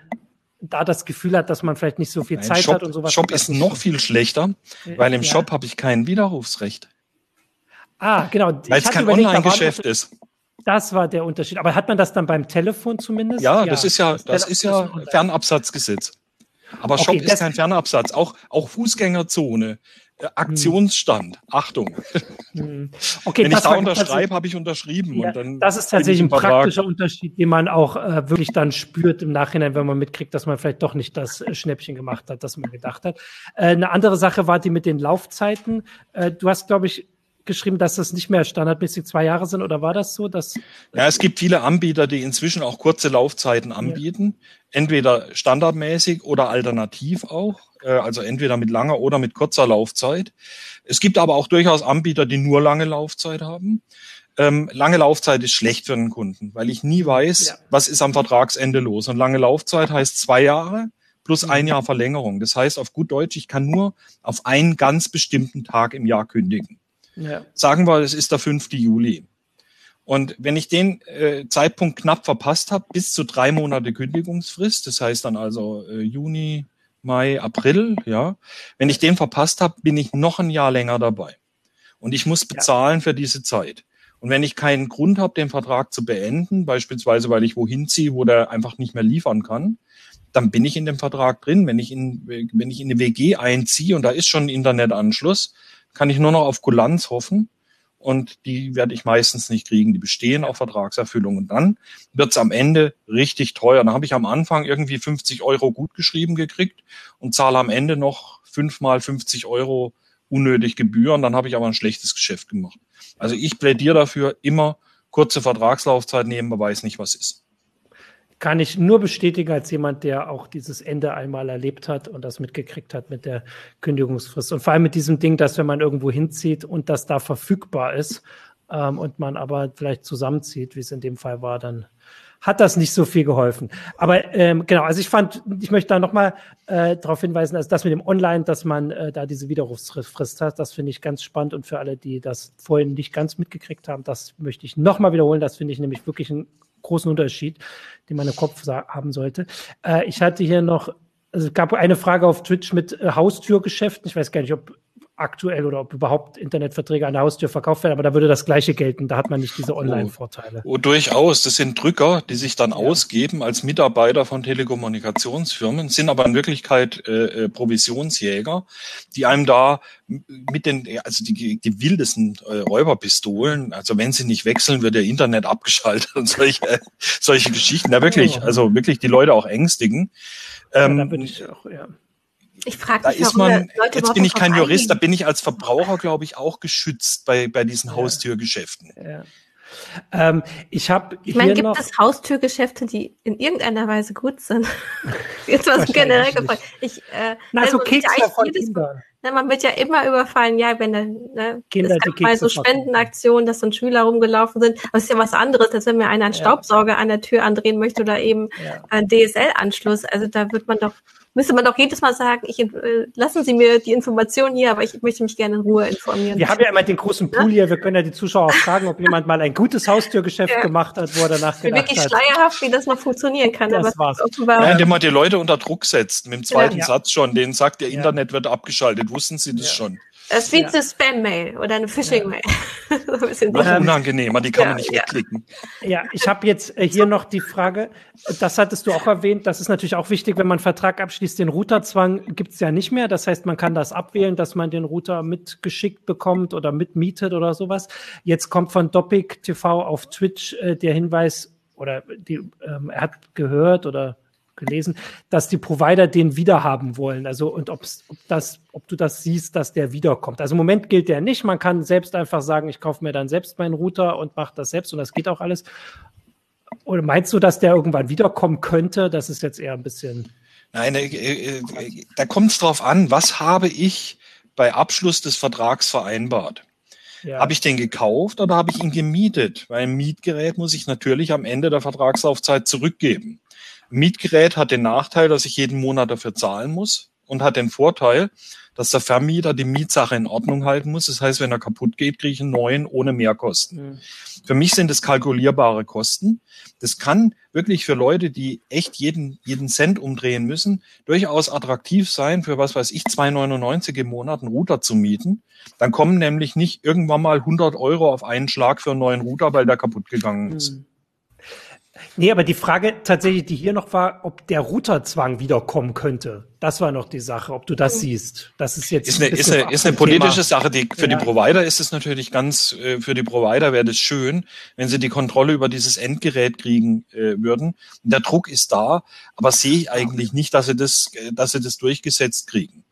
da das Gefühl hat, dass man vielleicht nicht so viel Nein, Zeit Shop, hat und sowas. Shop ist noch viel schlechter, weil im ja. Shop habe ich kein Widerrufsrecht. Ah, genau. Weil es kein Online-Geschäft ist. Das war der Unterschied. Aber hat man das dann beim Telefon zumindest? Ja, ja das ist ja, das, ist ja Fernabsatzgesetz. Aber Shop okay, ist kein Fernabsatz. Auch, auch Fußgängerzone äh, Aktionsstand. Achtung. Hm. Okay, Wenn ich da unterschreibe, habe ich unterschrieben. Ja, und dann das ist tatsächlich ein praktischer Unterschied, den man auch äh, wirklich dann spürt im Nachhinein, wenn man mitkriegt, dass man vielleicht doch nicht das äh, Schnäppchen gemacht hat, das man gedacht hat. Äh, eine andere Sache war die mit den Laufzeiten. Äh, du hast, glaube ich, geschrieben, dass das nicht mehr standardmäßig zwei Jahre sind, oder war das so? Dass, ja, es gibt viele Anbieter, die inzwischen auch kurze Laufzeiten anbieten, ja. entweder standardmäßig oder alternativ auch, äh, also entweder mit langer oder mit kurzer Laufzeit. Es gibt aber auch durchaus Anbieter, die nur lange Laufzeit haben. Ähm, lange Laufzeit ist schlecht für einen Kunden, weil ich nie weiß, ja. was ist am Vertragsende los. Und lange Laufzeit heißt zwei Jahre plus ein mhm. Jahr Verlängerung. Das heißt auf gut Deutsch, ich kann nur auf einen ganz bestimmten Tag im Jahr kündigen. Ja. Sagen wir, es ist der 5. Juli. Und wenn ich den äh, Zeitpunkt knapp verpasst habe, bis zu drei Monate Kündigungsfrist, das heißt dann also äh, Juni, Mai, April, ja, wenn ich den verpasst habe, bin ich noch ein Jahr länger dabei. Und ich muss bezahlen ja. für diese Zeit. Und wenn ich keinen Grund habe, den Vertrag zu beenden, beispielsweise weil ich wohin ziehe, wo der einfach nicht mehr liefern kann, dann bin ich in dem Vertrag drin. Wenn ich in, wenn ich in eine WG einziehe und da ist schon ein Internetanschluss, kann ich nur noch auf Kulanz hoffen und die werde ich meistens nicht kriegen. Die bestehen auf Vertragserfüllung und dann wird es am Ende richtig teuer. Dann habe ich am Anfang irgendwie 50 Euro gut geschrieben gekriegt und zahle am Ende noch fünfmal 50 Euro unnötig Gebühren. Dann habe ich aber ein schlechtes Geschäft gemacht. Also ich plädiere dafür, immer kurze Vertragslaufzeit nehmen, man weiß nicht, was ist kann ich nur bestätigen als jemand, der auch dieses Ende einmal erlebt hat und das mitgekriegt hat mit der Kündigungsfrist. Und vor allem mit diesem Ding, dass wenn man irgendwo hinzieht und das da verfügbar ist ähm, und man aber vielleicht zusammenzieht, wie es in dem Fall war, dann hat das nicht so viel geholfen. Aber ähm, genau, also ich fand, ich möchte da nochmal äh, darauf hinweisen, also das mit dem Online, dass man äh, da diese Widerrufsfrist hat, das finde ich ganz spannend und für alle, die das vorhin nicht ganz mitgekriegt haben, das möchte ich nochmal wiederholen. Das finde ich nämlich wirklich einen großen Unterschied, den man im Kopf haben sollte. Äh, ich hatte hier noch also es gab eine Frage auf Twitch mit äh, Haustürgeschäften. Ich weiß gar nicht, ob aktuell oder ob überhaupt Internetverträge an der Haustür verkauft werden, aber da würde das Gleiche gelten. Da hat man nicht diese oh. Online-Vorteile. Oh, durchaus. Das sind Drücker, die sich dann ja. ausgeben als Mitarbeiter von Telekommunikationsfirmen, sind aber in Wirklichkeit äh, äh Provisionsjäger, die einem da mit den, also die, die wildesten äh, Räuberpistolen, also wenn sie nicht wechseln, wird der Internet abgeschaltet und solche, (laughs) solche Geschichten. Ja, wirklich, oh. also wirklich die Leute auch ängstigen. Ähm, ja, da bin ich auch, ja. Ich frage da ist man, jetzt bin ich kein Jurist, da bin ich als Verbraucher, glaube ich, auch geschützt bei, bei diesen ja. Haustürgeschäften. Ja. Ähm, ich habe Ich meine, gibt es Haustürgeschäfte, die in irgendeiner Weise gut sind? (laughs) Jetzt was generell gefragt. Ich, äh, Na, so Kekse von Kindern. Na, man wird ja immer überfallen, ja, wenn dann, ne, Kinder, es gab mal so Spendenaktionen, dass dann Schüler rumgelaufen sind. Aber es ist ja was anderes, als wenn mir einer einen Staubsauger ja. an der Tür andrehen möchte oder eben ja. einen DSL-Anschluss. Also da wird man doch müsste man doch jedes Mal sagen, ich, äh, lassen Sie mir die Information hier, aber ich möchte mich gerne in Ruhe informieren. Wir haben ja immer den großen Pool hier. Wir können ja die Zuschauer auch (laughs) fragen, ob jemand mal ein gutes Haustürgeschäft ja. gemacht hat, wo er danach gedacht wirklich hat. Wirklich schleierhaft, wie das noch funktionieren kann. Das aber war's. Offenbar ja, indem man die Leute unter Druck setzt, mit dem zweiten ja. Satz schon, denen sagt, der Internet wird abgeschaltet. Wussten Sie das schon? Das ist wie ja. eine Spam-Mail oder eine Phishing-Mail. Ja. (laughs) so Noch unangenehmer, die kann ja, man nicht wegklicken. Ja, ich habe jetzt äh, hier noch die Frage, das hattest du auch erwähnt, das ist natürlich auch wichtig, wenn man einen Vertrag abschließt, den Routerzwang gibt es ja nicht mehr. Das heißt, man kann das abwählen, dass man den Router mitgeschickt bekommt oder mitmietet oder sowas. Jetzt kommt von Dopic TV auf Twitch äh, der Hinweis, oder die, ähm, er hat gehört oder gelesen, dass die Provider den wiederhaben wollen. Also und ob das, ob du das siehst, dass der wiederkommt. Also im Moment gilt der nicht. Man kann selbst einfach sagen, ich kaufe mir dann selbst meinen Router und mache das selbst und das geht auch alles. Oder meinst du, dass der irgendwann wiederkommen könnte? Das ist jetzt eher ein bisschen. Nein, äh, äh, äh da kommt es drauf an, was habe ich bei Abschluss des Vertrags vereinbart? Ja. Habe ich den gekauft oder habe ich ihn gemietet? Weil ein Mietgerät muss ich natürlich am Ende der Vertragslaufzeit zurückgeben. Mietgerät hat den Nachteil, dass ich jeden Monat dafür zahlen muss und hat den Vorteil, dass der Vermieter die Mietsache in Ordnung halten muss. Das heißt, wenn er kaputt geht, kriege ich einen neuen ohne Mehrkosten. Mhm. Für mich sind es kalkulierbare Kosten. Das kann wirklich für Leute, die echt jeden, jeden Cent umdrehen müssen, durchaus attraktiv sein, für was weiß ich, 2,99 im Monat einen Router zu mieten. Dann kommen nämlich nicht irgendwann mal 100 Euro auf einen Schlag für einen neuen Router, weil der kaputt gegangen ist. Mhm. Nee, aber die Frage tatsächlich, die hier noch war, ob der Routerzwang wiederkommen könnte. Das war noch die Sache, ob du das siehst. Das ist jetzt ist eine, ist eine, ist eine politische Thema. Sache. Die, für ja. die Provider ist es natürlich ganz, äh, für die Provider wäre das schön, wenn sie die Kontrolle über dieses Endgerät kriegen äh, würden. Der Druck ist da, aber sehe ich eigentlich nicht, dass sie das, äh, dass sie das durchgesetzt kriegen.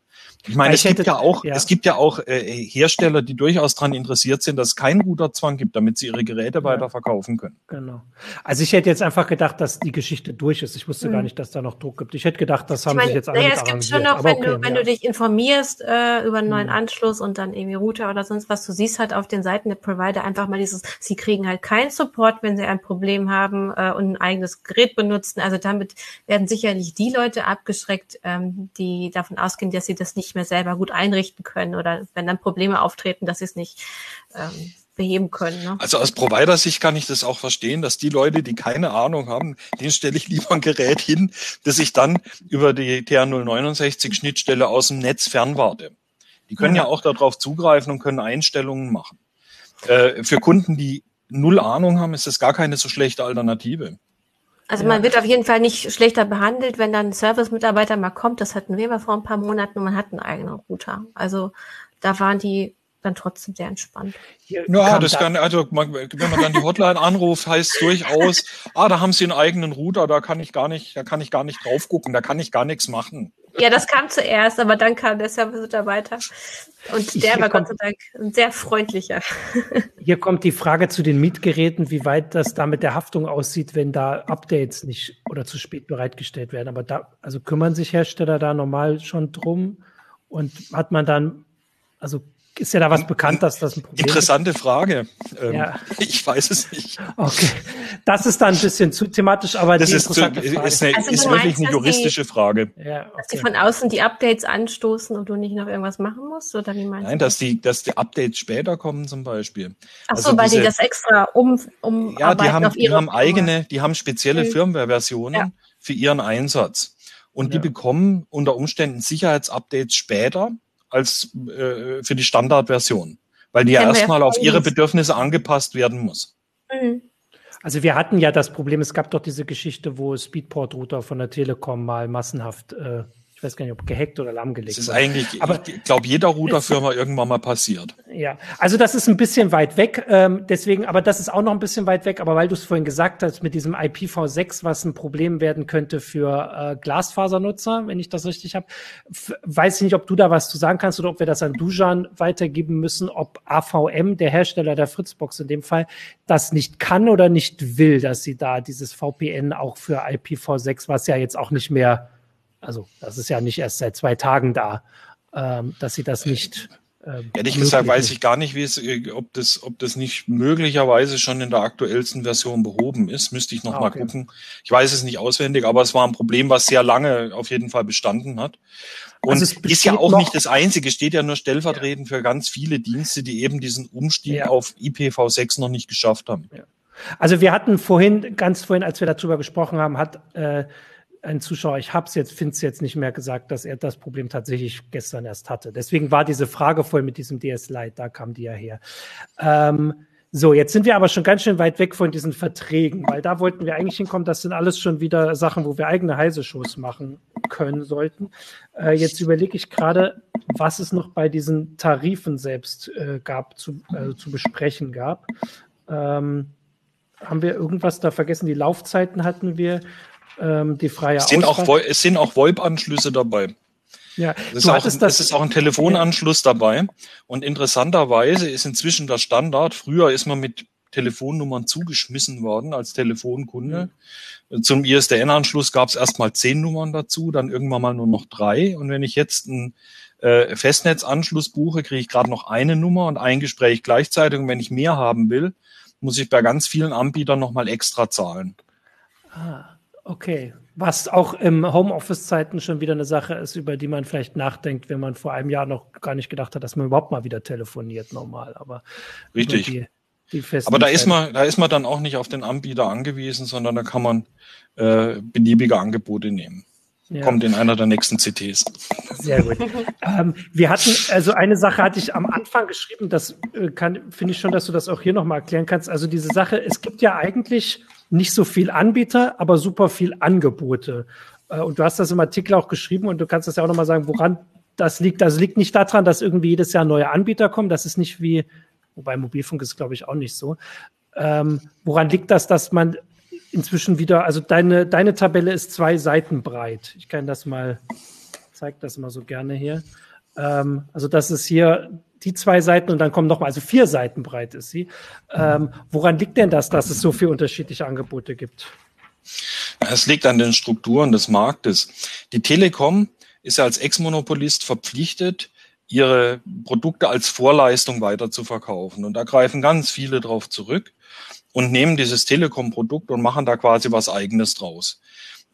Ich meine, ich es, gibt ja auch, ja. es gibt ja auch äh, Hersteller, die durchaus daran interessiert sind, dass es keinen Routerzwang gibt, damit sie ihre Geräte ja. weiter verkaufen können. Genau. Also ich hätte jetzt einfach gedacht, dass die Geschichte durch ist. Ich wusste mhm. gar nicht, dass da noch Druck gibt. Ich hätte gedacht, das haben ich sich jetzt alle naja, Es gibt schon noch, wenn, okay, du, wenn ja. du dich informierst äh, über einen neuen mhm. Anschluss und dann irgendwie Router oder sonst was, du siehst halt auf den Seiten der Provider einfach mal dieses, sie kriegen halt keinen Support, wenn sie ein Problem haben äh, und ein eigenes Gerät benutzen. Also damit werden sicherlich die Leute abgeschreckt, ähm, die davon ausgehen, dass sie das nicht nicht mehr selber gut einrichten können oder wenn dann Probleme auftreten, dass sie es nicht ähm, beheben können. Ne? Also aus Provider-Sicht kann ich das auch verstehen, dass die Leute, die keine Ahnung haben, denen stelle ich lieber ein Gerät hin, das ich dann über die TR069-Schnittstelle aus dem Netz fernwarte. Die können ja, ja auch darauf zugreifen und können Einstellungen machen. Äh, für Kunden, die null Ahnung haben, ist das gar keine so schlechte Alternative. Also ja. man wird auf jeden Fall nicht schlechter behandelt, wenn dann ein Service-Mitarbeiter mal kommt. Das hatten wir mal vor ein paar Monaten und man hat einen eigenen Router. Also da waren die dann trotzdem sehr entspannt. Ja, das kann, also man, wenn man dann die Hotline anruft, heißt durchaus, ah, da haben sie einen eigenen Router, da kann ich gar nicht, da kann ich gar nicht drauf gucken, da kann ich gar nichts machen. Ja, das kam zuerst, aber dann kam der Service-Mitarbeiter. Und der war Gott sei Dank ein sehr freundlicher. (laughs) Hier kommt die Frage zu den Mietgeräten, wie weit das da mit der Haftung aussieht, wenn da Updates nicht oder zu spät bereitgestellt werden. Aber da, also kümmern sich Hersteller da normal schon drum und hat man dann, also ist ja da was bekannt, dass das ein Problem Interessante ist? Frage. Ähm, ja. (laughs) Ich weiß es nicht. Okay. Das ist dann ein bisschen zu thematisch, aber das ist, zu, ist, eine, also ist wirklich eine juristische die, Frage. Ja, okay. Dass die von außen die Updates anstoßen und du nicht noch irgendwas machen musst? Oder wie meinst Nein, du? dass die, dass die Updates später kommen zum Beispiel. Ach so, also weil diese, die das extra um, um Ja, die haben, die haben eigene, die haben spezielle mhm. Firmware-Versionen ja. für ihren Einsatz. und die bekommen unter Umständen Sicherheitsupdates später als äh, für die Standardversion, weil die ja erstmal auf ihre Bedürfnisse angepasst werden muss. Mhm. Also wir hatten ja das Problem, es gab doch diese Geschichte, wo Speedport-Router von der Telekom mal massenhaft äh, weiß gar nicht, ob gehackt oder lahmgelegt. Das ist eigentlich, aber ich glaube, jeder (laughs) Routerfirma irgendwann mal passiert. Ja, also das ist ein bisschen weit weg. Ähm, deswegen, aber das ist auch noch ein bisschen weit weg. Aber weil du es vorhin gesagt hast mit diesem IPv6, was ein Problem werden könnte für äh, Glasfasernutzer, wenn ich das richtig habe, weiß ich nicht, ob du da was zu sagen kannst oder ob wir das an Dujan weitergeben müssen, ob AVM, der Hersteller der Fritzbox in dem Fall, das nicht kann oder nicht will, dass sie da dieses VPN auch für IPv6, was ja jetzt auch nicht mehr also das ist ja nicht erst seit zwei Tagen da, ähm, dass sie das nicht. Ähm, Ehrlich gesagt weiß ich gar nicht, wie es, äh, ob das, ob das nicht möglicherweise schon in der aktuellsten Version behoben ist. Müsste ich noch ah, mal gucken. Ich weiß es nicht auswendig, aber es war ein Problem, was sehr lange auf jeden Fall bestanden hat. Und also ist ja auch nicht das einzige, steht ja nur stellvertretend ja. für ganz viele Dienste, die eben diesen Umstieg ja. auf IPv6 noch nicht geschafft haben. Ja. Also wir hatten vorhin, ganz vorhin, als wir darüber gesprochen haben, hat äh, ein Zuschauer, ich hab's jetzt, finde es jetzt nicht mehr gesagt, dass er das Problem tatsächlich gestern erst hatte. Deswegen war diese Frage voll mit diesem DS Lite, da kam die ja her. Ähm, so, jetzt sind wir aber schon ganz schön weit weg von diesen Verträgen, weil da wollten wir eigentlich hinkommen. Das sind alles schon wieder Sachen, wo wir eigene Heise-Shows machen können sollten. Äh, jetzt überlege ich gerade, was es noch bei diesen Tarifen selbst äh, gab, zu, äh, zu besprechen gab. Ähm, haben wir irgendwas da vergessen? Die Laufzeiten hatten wir ähm, die freie es sind, auch, es sind auch VoIP-Anschlüsse dabei. Ja, es ist, auch, das, es ist auch ein Telefonanschluss ja. dabei. Und interessanterweise ist inzwischen der Standard. Früher ist man mit Telefonnummern zugeschmissen worden als Telefonkunde. Mhm. Zum ISDN-Anschluss gab es erstmal zehn Nummern dazu, dann irgendwann mal nur noch drei. Und wenn ich jetzt einen äh, Festnetzanschluss buche, kriege ich gerade noch eine Nummer und ein Gespräch gleichzeitig. Und wenn ich mehr haben will, muss ich bei ganz vielen Anbietern nochmal extra zahlen. Ah. Okay, was auch im Homeoffice-Zeiten schon wieder eine Sache ist, über die man vielleicht nachdenkt, wenn man vor einem Jahr noch gar nicht gedacht hat, dass man überhaupt mal wieder telefoniert normal. Aber richtig. Die, die Aber da ist man, da ist man dann auch nicht auf den Anbieter angewiesen, sondern da kann man äh, beliebige Angebote nehmen. Ja. Kommt in einer der nächsten CTs. Sehr gut. ähm, wir hatten, also eine Sache hatte ich am Anfang geschrieben, das äh, finde ich schon, dass du das auch hier nochmal erklären kannst. Also diese Sache, es gibt ja eigentlich nicht so viel Anbieter, aber super viel Angebote. Äh, und du hast das im Artikel auch geschrieben und du kannst das ja auch nochmal sagen, woran das liegt. Also liegt nicht daran, dass irgendwie jedes Jahr neue Anbieter kommen. Das ist nicht wie, wobei Mobilfunk ist, glaube ich, auch nicht so. Ähm, woran liegt das, dass man inzwischen wieder, also deine, deine Tabelle ist zwei Seiten breit. Ich kann das mal, zeig das mal so gerne hier. Ähm, also das ist hier die zwei Seiten und dann kommen nochmal, also vier Seiten breit ist sie. Ähm, woran liegt denn das, dass es so viele unterschiedliche Angebote gibt? Es liegt an den Strukturen des Marktes. Die Telekom ist ja als Ex-Monopolist verpflichtet, ihre Produkte als Vorleistung weiter zu verkaufen. Und da greifen ganz viele drauf zurück und nehmen dieses Telekom-Produkt und machen da quasi was eigenes draus.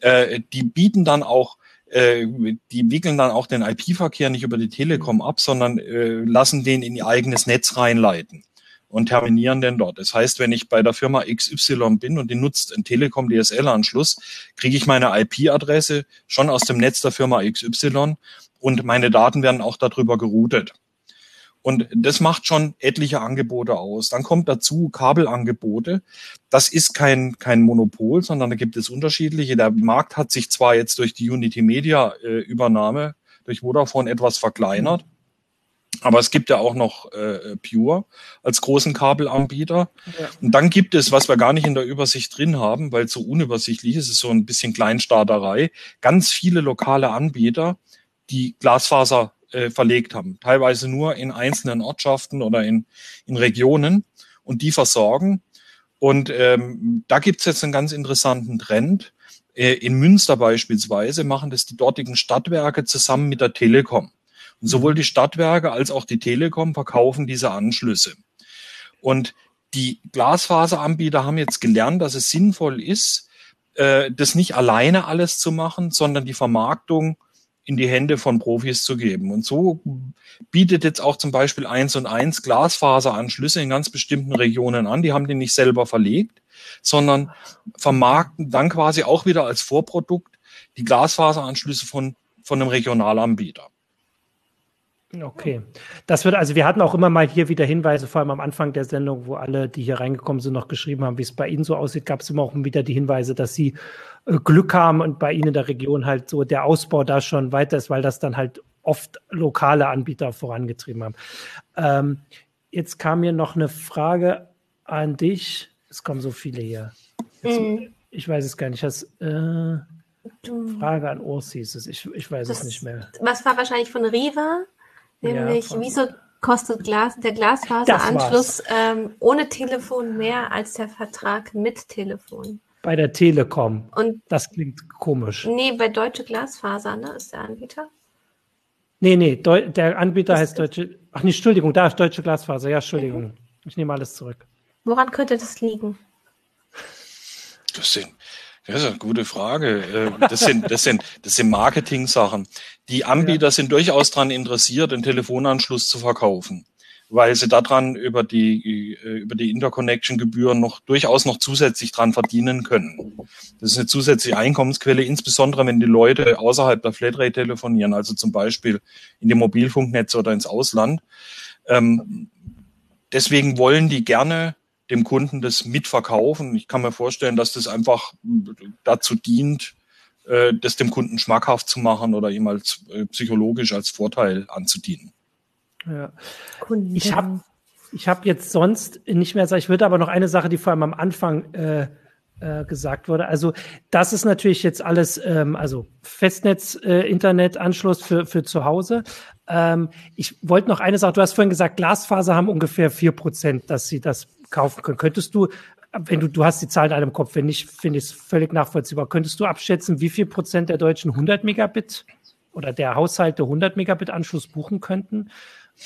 Äh, die bieten dann auch äh, die wickeln dann auch den IP-Verkehr nicht über die Telekom ab, sondern äh, lassen den in ihr eigenes Netz reinleiten und terminieren den dort. Das heißt, wenn ich bei der Firma XY bin und die nutzt einen Telekom DSL-Anschluss, kriege ich meine IP-Adresse schon aus dem Netz der Firma XY und meine Daten werden auch darüber geroutet. Und das macht schon etliche Angebote aus. Dann kommt dazu Kabelangebote. Das ist kein, kein Monopol, sondern da gibt es unterschiedliche. Der Markt hat sich zwar jetzt durch die Unity Media äh, Übernahme durch Vodafone etwas verkleinert. Aber es gibt ja auch noch äh, Pure als großen Kabelanbieter. Ja. Und dann gibt es, was wir gar nicht in der Übersicht drin haben, weil es so unübersichtlich ist, ist so ein bisschen Kleinstarterei, ganz viele lokale Anbieter, die Glasfaser äh, verlegt haben. Teilweise nur in einzelnen Ortschaften oder in, in Regionen und die versorgen. Und ähm, da gibt's jetzt einen ganz interessanten Trend. Äh, in Münster beispielsweise machen das die dortigen Stadtwerke zusammen mit der Telekom. Und sowohl die Stadtwerke als auch die Telekom verkaufen diese Anschlüsse. Und die Glasfaseranbieter haben jetzt gelernt, dass es sinnvoll ist, äh, das nicht alleine alles zu machen, sondern die Vermarktung in die Hände von Profis zu geben. Und so bietet jetzt auch zum Beispiel eins und eins Glasfaseranschlüsse in ganz bestimmten Regionen an. Die haben die nicht selber verlegt, sondern vermarkten dann quasi auch wieder als Vorprodukt die Glasfaseranschlüsse von, von einem Regionalanbieter. Okay. Das wird, also wir hatten auch immer mal hier wieder Hinweise, vor allem am Anfang der Sendung, wo alle, die hier reingekommen sind, noch geschrieben haben, wie es bei Ihnen so aussieht, gab es immer auch wieder die Hinweise, dass Sie Glück haben und bei Ihnen in der Region halt so der Ausbau da schon weiter ist, weil das dann halt oft lokale Anbieter vorangetrieben haben. Ähm, jetzt kam mir noch eine Frage an dich. Es kommen so viele hier. Jetzt, mhm. Ich weiß es gar nicht. Das, äh, Frage an Urs hieß es. Ich, ich weiß das, es nicht mehr. Was war wahrscheinlich von Riva? Nämlich, ja, wieso kostet Glas, der Glasfaseranschluss ähm, ohne Telefon mehr als der Vertrag mit Telefon? Bei der Telekom. Und das klingt komisch. Nee, bei Deutsche Glasfaser, ne, ist der Anbieter. Nee, nee, Deu der Anbieter ist heißt Deutsche. Ach nee, Entschuldigung, da ist Deutsche Glasfaser. Ja, Entschuldigung. Mhm. Ich nehme alles zurück. Woran könnte das liegen? Das sind, das ist eine gute Frage. Äh, das sind, das sind, das sind Marketing-Sachen. Die Anbieter ja. sind durchaus daran interessiert, den Telefonanschluss zu verkaufen, weil sie daran über die, äh, über die Interconnection-Gebühren noch durchaus noch zusätzlich dran verdienen können. Das ist eine zusätzliche Einkommensquelle, insbesondere wenn die Leute außerhalb der Flatrate telefonieren, also zum Beispiel in die Mobilfunknetze oder ins Ausland. Ähm, deswegen wollen die gerne dem Kunden das mitverkaufen. Ich kann mir vorstellen, dass das einfach dazu dient, äh, das dem Kunden schmackhaft zu machen oder ihm als äh, psychologisch als Vorteil anzudienen. Ja. Ich habe ich hab jetzt sonst nicht mehr, ich würde aber noch eine Sache, die vor allem am Anfang äh, äh, gesagt wurde. Also das ist natürlich jetzt alles, ähm, also Festnetz-Internetanschluss äh, für, für zu Hause. Ähm, ich wollte noch eine Sache, du hast vorhin gesagt, Glasfaser haben ungefähr vier Prozent, dass sie das kaufen können. Könntest du, wenn du, du hast die Zahl in einem Kopf, wenn nicht, finde ich es völlig nachvollziehbar. Könntest du abschätzen, wie viel Prozent der Deutschen 100 Megabit oder der Haushalte 100 Megabit Anschluss buchen könnten?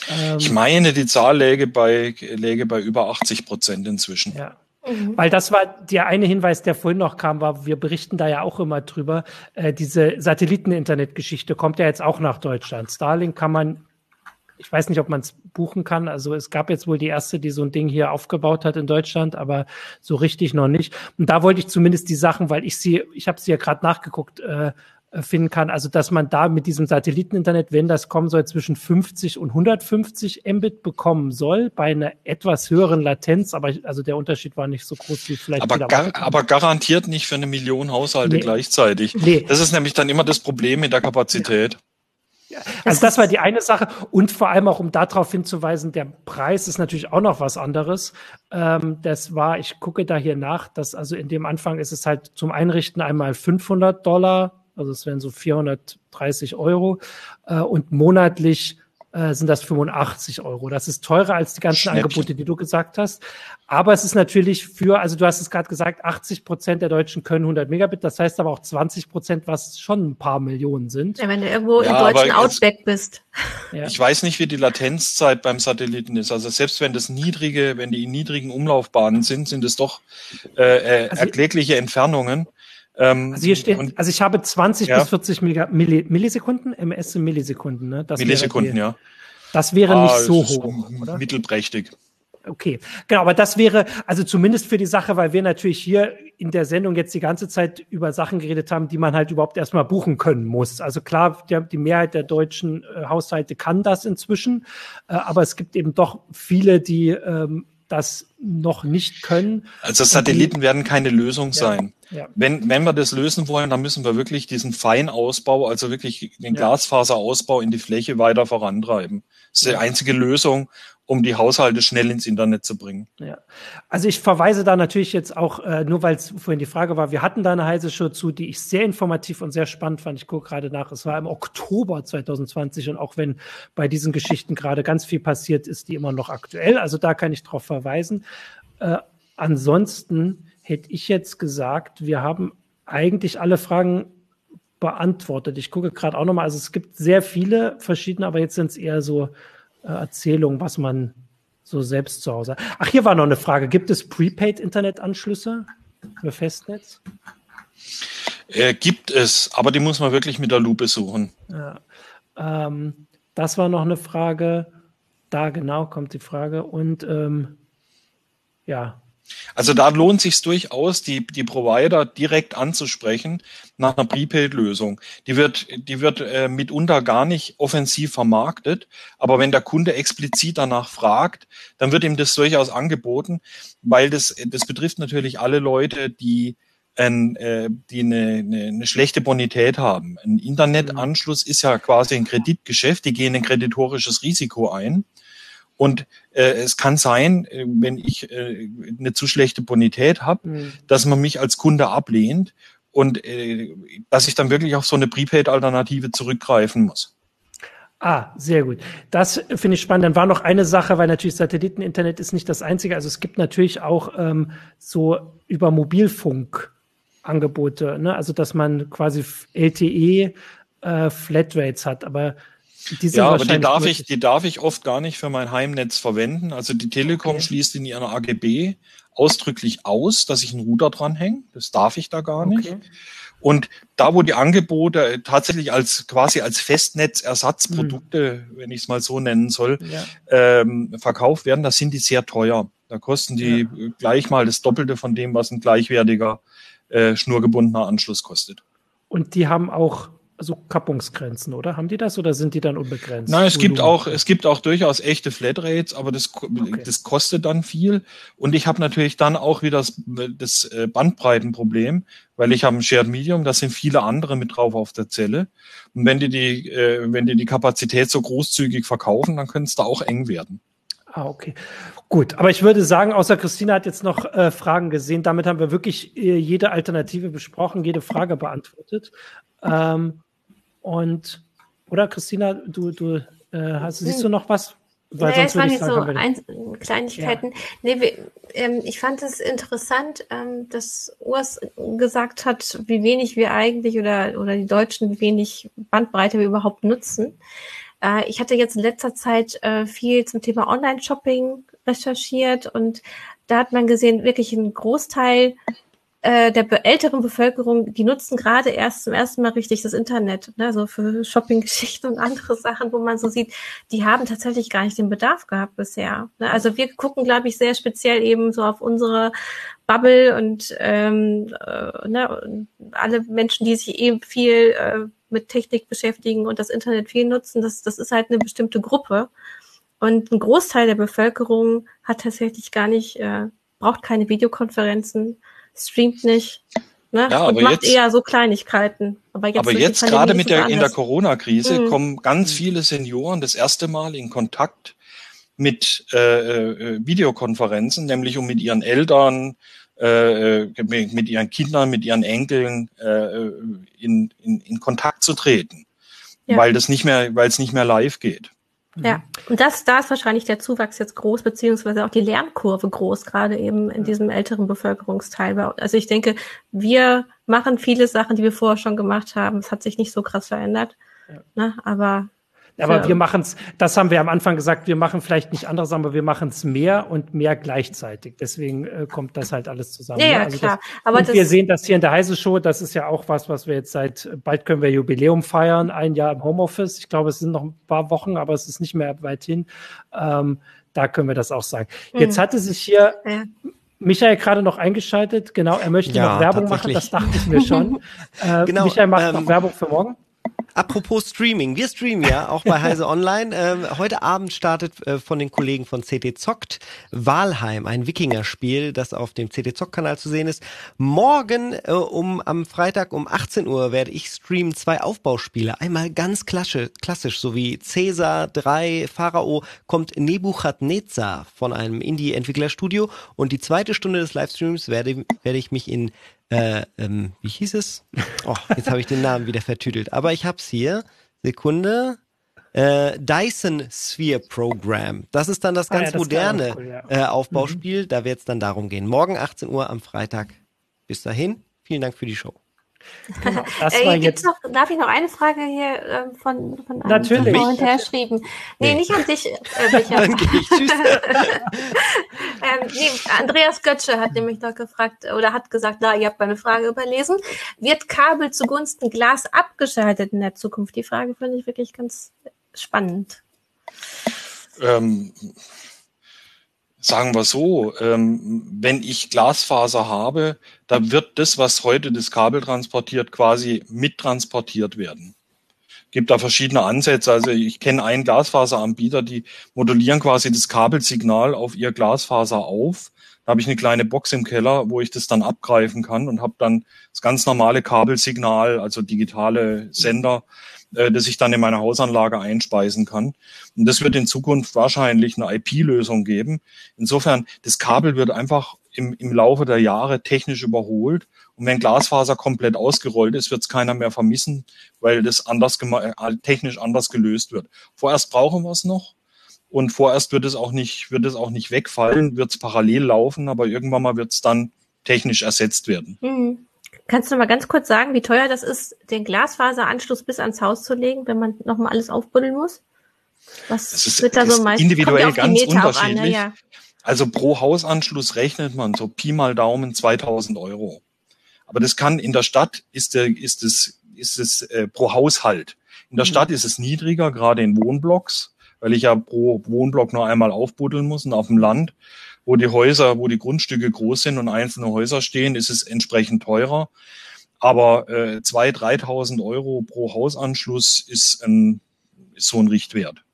Ähm, ich meine, die Zahl läge bei, läge bei über 80 Prozent inzwischen. Ja. Mhm. Weil das war der eine Hinweis, der vorhin noch kam, war, wir berichten da ja auch immer drüber, äh, diese Satelliten-Internet-Geschichte kommt ja jetzt auch nach Deutschland. Starlink kann man ich weiß nicht, ob man es buchen kann. Also es gab jetzt wohl die erste, die so ein Ding hier aufgebaut hat in Deutschland, aber so richtig noch nicht. Und da wollte ich zumindest die Sachen, weil ich sie, ich habe sie ja gerade nachgeguckt, äh, finden kann. Also dass man da mit diesem Satelliteninternet, wenn das kommen soll, zwischen 50 und 150 Mbit bekommen soll, bei einer etwas höheren Latenz. Aber also der Unterschied war nicht so groß wie vielleicht. Aber, gar, aber garantiert nicht für eine Million Haushalte nee. gleichzeitig. Nee. Das ist nämlich dann immer das Problem mit der Kapazität. Ja. Also das war die eine Sache und vor allem auch, um darauf hinzuweisen, der Preis ist natürlich auch noch was anderes. Ähm, das war, ich gucke da hier nach, dass also in dem Anfang ist es halt zum Einrichten einmal 500 Dollar, also es wären so 430 Euro äh, und monatlich äh, sind das 85 Euro. Das ist teurer als die ganzen. Angebote, die du gesagt hast. Aber es ist natürlich für, also du hast es gerade gesagt, 80 Prozent der Deutschen können 100 Megabit. Das heißt aber auch 20 Prozent, was schon ein paar Millionen sind. Ja, wenn du irgendwo ja, im deutschen Outback bist. Ja. Ich weiß nicht, wie die Latenzzeit beim Satelliten ist. Also selbst wenn das niedrige, wenn die in niedrigen Umlaufbahnen sind, sind es doch äh, äh, also, erklägliche Entfernungen. Ähm, also hier steht, und, also ich habe 20 ja. bis 40 Mega, Milli, Millisekunden, MS sind Millisekunden, ne? Das Millisekunden, wäre, ja. Das wäre ah, nicht so hoch, oder? Mittelprächtig. Okay, genau, aber das wäre, also zumindest für die Sache, weil wir natürlich hier in der Sendung jetzt die ganze Zeit über Sachen geredet haben, die man halt überhaupt erstmal buchen können muss. Also klar, die, die Mehrheit der deutschen äh, Haushalte kann das inzwischen, äh, aber es gibt eben doch viele, die ähm, das noch nicht können. Also Satelliten die, werden keine Lösung ja, sein. Ja. Wenn, wenn wir das lösen wollen, dann müssen wir wirklich diesen Feinausbau, also wirklich den Glasfaserausbau in die Fläche weiter vorantreiben. Das ist die einzige Lösung, um die Haushalte schnell ins Internet zu bringen. Ja. Also ich verweise da natürlich jetzt auch, äh, nur weil es vorhin die Frage war, wir hatten da eine heiße Show zu, die ich sehr informativ und sehr spannend fand. Ich gucke gerade nach, es war im Oktober 2020 und auch wenn bei diesen Geschichten gerade ganz viel passiert, ist die immer noch aktuell. Also da kann ich drauf verweisen. Äh, ansonsten hätte ich jetzt gesagt, wir haben eigentlich alle Fragen beantwortet. Ich gucke gerade auch nochmal, also es gibt sehr viele verschiedene, aber jetzt sind es eher so äh, Erzählungen, was man so selbst zu Hause. Ach, hier war noch eine Frage. Gibt es Prepaid-Internetanschlüsse für Festnetz? Äh, gibt es, aber die muss man wirklich mit der Lupe suchen. Ja. Ähm, das war noch eine Frage. Da genau kommt die Frage. Und ähm, ja, Also da lohnt sich durchaus, die, die Provider direkt anzusprechen nach einer Prepaid-Lösung. Die wird, die wird äh, mitunter gar nicht offensiv vermarktet, aber wenn der Kunde explizit danach fragt, dann wird ihm das durchaus angeboten, weil das, das betrifft natürlich alle Leute, die ein, äh, die eine, eine, eine schlechte Bonität haben. Ein Internetanschluss ist ja quasi ein Kreditgeschäft, die gehen ein kreditorisches Risiko ein. Und äh, es kann sein, äh, wenn ich äh, eine zu schlechte Bonität habe, mhm. dass man mich als Kunde ablehnt und äh, dass ich dann wirklich auf so eine Prepaid-Alternative zurückgreifen muss. Ah, sehr gut. Das finde ich spannend. Dann war noch eine Sache, weil natürlich Satelliteninternet ist nicht das einzige. Also es gibt natürlich auch ähm, so über Mobilfunk Angebote, ne? also dass man quasi LTE äh, Flatrates hat, aber ja, aber die darf ich, die darf ich oft gar nicht für mein Heimnetz verwenden. Also die Telekom okay. schließt in ihrer AGB ausdrücklich aus, dass ich einen Router dranhänge. Das darf ich da gar nicht. Okay. Und da, wo die Angebote tatsächlich als quasi als Festnetzersatzprodukte, hm. wenn ich es mal so nennen soll, ja. ähm, verkauft werden, da sind die sehr teuer. Da kosten die ja. gleich mal das Doppelte von dem, was ein gleichwertiger äh, schnurgebundener Anschluss kostet. Und die haben auch so Kappungsgrenzen, oder? Haben die das oder sind die dann unbegrenzt? Nein, es gibt auch, es gibt auch durchaus echte Flatrates, aber das, okay. das kostet dann viel. Und ich habe natürlich dann auch wieder das, das äh, Bandbreitenproblem, weil ich habe ein Shared Medium, da sind viele andere mit drauf auf der Zelle. Und wenn die die, äh, wenn die die Kapazität so großzügig verkaufen, dann könnte es da auch eng werden. Ah, okay. Gut, aber ich würde sagen, außer Christina hat jetzt noch äh, Fragen gesehen. Damit haben wir wirklich äh, jede Alternative besprochen, jede Frage beantwortet. Ähm, und oder Christina, du, du äh, hast, siehst du noch was? Weil naja, es waren jetzt so ein, Kleinigkeiten. Ja. Nee, wir, ähm, ich fand es interessant, ähm, dass Urs gesagt hat, wie wenig wir eigentlich oder, oder die Deutschen, wie wenig Bandbreite wir überhaupt nutzen. Äh, ich hatte jetzt in letzter Zeit äh, viel zum Thema Online-Shopping recherchiert und da hat man gesehen, wirklich ein Großteil äh, der älteren Bevölkerung, die nutzen gerade erst zum ersten Mal richtig das Internet, ne, so für Shopping-Geschichten und andere (laughs) Sachen, wo man so sieht, die haben tatsächlich gar nicht den Bedarf gehabt bisher. Ne? Also wir gucken, glaube ich, sehr speziell eben so auf unsere Bubble und ähm, äh, ne, alle Menschen, die sich eben viel äh, mit Technik beschäftigen und das Internet viel nutzen, das, das ist halt eine bestimmte Gruppe. Und ein Großteil der Bevölkerung hat tatsächlich gar nicht, äh, braucht keine Videokonferenzen, streamt nicht. Ne? Ja, und macht jetzt, eher so Kleinigkeiten. Aber jetzt, aber jetzt gerade mit der, in der Corona-Krise mhm. kommen ganz viele Senioren das erste Mal in Kontakt mit äh, äh, Videokonferenzen, nämlich um mit ihren Eltern, äh, äh mit ihren Kindern, mit ihren Enkeln äh, in, in, in Kontakt zu treten, ja. weil das nicht mehr, weil es nicht mehr live geht. Ja, und das, da ist wahrscheinlich der Zuwachs jetzt groß, beziehungsweise auch die Lernkurve groß, gerade eben in diesem älteren Bevölkerungsteil. Also ich denke, wir machen viele Sachen, die wir vorher schon gemacht haben. Es hat sich nicht so krass verändert. Ja. Ne? Aber aber ja. wir machen es, das haben wir am Anfang gesagt, wir machen vielleicht nicht andere Sachen, aber wir machen es mehr und mehr gleichzeitig. Deswegen äh, kommt das halt alles zusammen. Ja, ne? ja also klar. Das, aber und wir sehen das hier in der Heise Show, das ist ja auch was, was wir jetzt seit, bald können wir Jubiläum feiern, ein Jahr im Homeoffice. Ich glaube, es sind noch ein paar Wochen, aber es ist nicht mehr weit hin. Ähm, da können wir das auch sagen. Mhm. Jetzt hatte sich hier ja. Michael gerade noch eingeschaltet. Genau, er möchte ja, noch Werbung machen, das dachte ich mir schon. (laughs) äh, genau, Michael macht ähm, noch Werbung für morgen. Apropos Streaming, wir streamen ja auch bei (laughs) Heise Online. Ähm, heute Abend startet äh, von den Kollegen von CT Zockt Walheim, ein Wikinger-Spiel, das auf dem CT Zock-Kanal zu sehen ist. Morgen äh, um am Freitag um 18 Uhr werde ich streamen zwei Aufbauspiele. Einmal ganz klassisch, klassisch so wie Caesar 3 Pharao kommt Nebuchadnezzar von einem Indie-Entwicklerstudio und die zweite Stunde des Livestreams werde, werde ich mich in äh, ähm, wie hieß es? Oh, jetzt habe ich den Namen wieder vertüdelt. Aber ich habe es hier. Sekunde. Äh, Dyson Sphere Program. Das ist dann das ganz ah, ja, das moderne cool, ja. äh, Aufbauspiel. Mhm. Da wird es dann darum gehen. Morgen 18 Uhr am Freitag. Bis dahin. Vielen Dank für die Show. Genau, (laughs) das äh, war jetzt noch, darf ich noch eine Frage hier äh, von, von einem Natürlich. hinterher schrieben? Nee, nee, nicht an dich, äh, (laughs) Dann gehe ich. Tschüss. (laughs) ähm, nee, Andreas Götze hat nämlich noch gefragt oder hat gesagt, na, ihr habt meine Frage überlesen. Wird Kabel zugunsten Glas abgeschaltet in der Zukunft? Die Frage finde ich wirklich ganz spannend. Ähm, Sagen wir so, ähm, wenn ich Glasfaser habe, dann wird das, was heute das Kabel transportiert, quasi mittransportiert werden. Gibt da verschiedene Ansätze. Also ich kenne einen Glasfaseranbieter, die modulieren quasi das Kabelsignal auf ihr Glasfaser auf. Da habe ich eine kleine Box im Keller, wo ich das dann abgreifen kann und habe dann das ganz normale Kabelsignal, also digitale Sender äh, das ich dann in meine Hausanlage einspeisen kann. Und das wird in Zukunft wahrscheinlich eine IP-Lösung geben. Insofern, das Kabel wird einfach im, im Laufe der Jahre technisch überholt. Und wenn Glasfaser komplett ausgerollt ist, wird es keiner mehr vermissen, weil das anders äh, technisch anders gelöst wird. Vorerst brauchen wir es noch. Und vorerst wird es auch nicht, wird es auch nicht wegfallen, wird es parallel laufen, aber irgendwann mal wird es dann technisch ersetzt werden. Mhm. Kannst du mal ganz kurz sagen, wie teuer das ist, den Glasfaseranschluss bis ans Haus zu legen, wenn man nochmal alles aufbuddeln muss? Was das ist, wird da so meist? Individuell ganz unterschiedlich. An, ne? ja. Also pro Hausanschluss rechnet man so Pi mal Daumen 2000 Euro. Aber das kann in der Stadt ist der, ist es, ist es äh, pro Haushalt. In der mhm. Stadt ist es niedriger, gerade in Wohnblocks, weil ich ja pro Wohnblock nur einmal aufbuddeln muss und auf dem Land wo die Häuser, wo die Grundstücke groß sind und einzelne Häuser stehen, ist es entsprechend teurer. Aber äh, 2.000, 3.000 Euro pro Hausanschluss ist, ein, ist so ein Richtwert.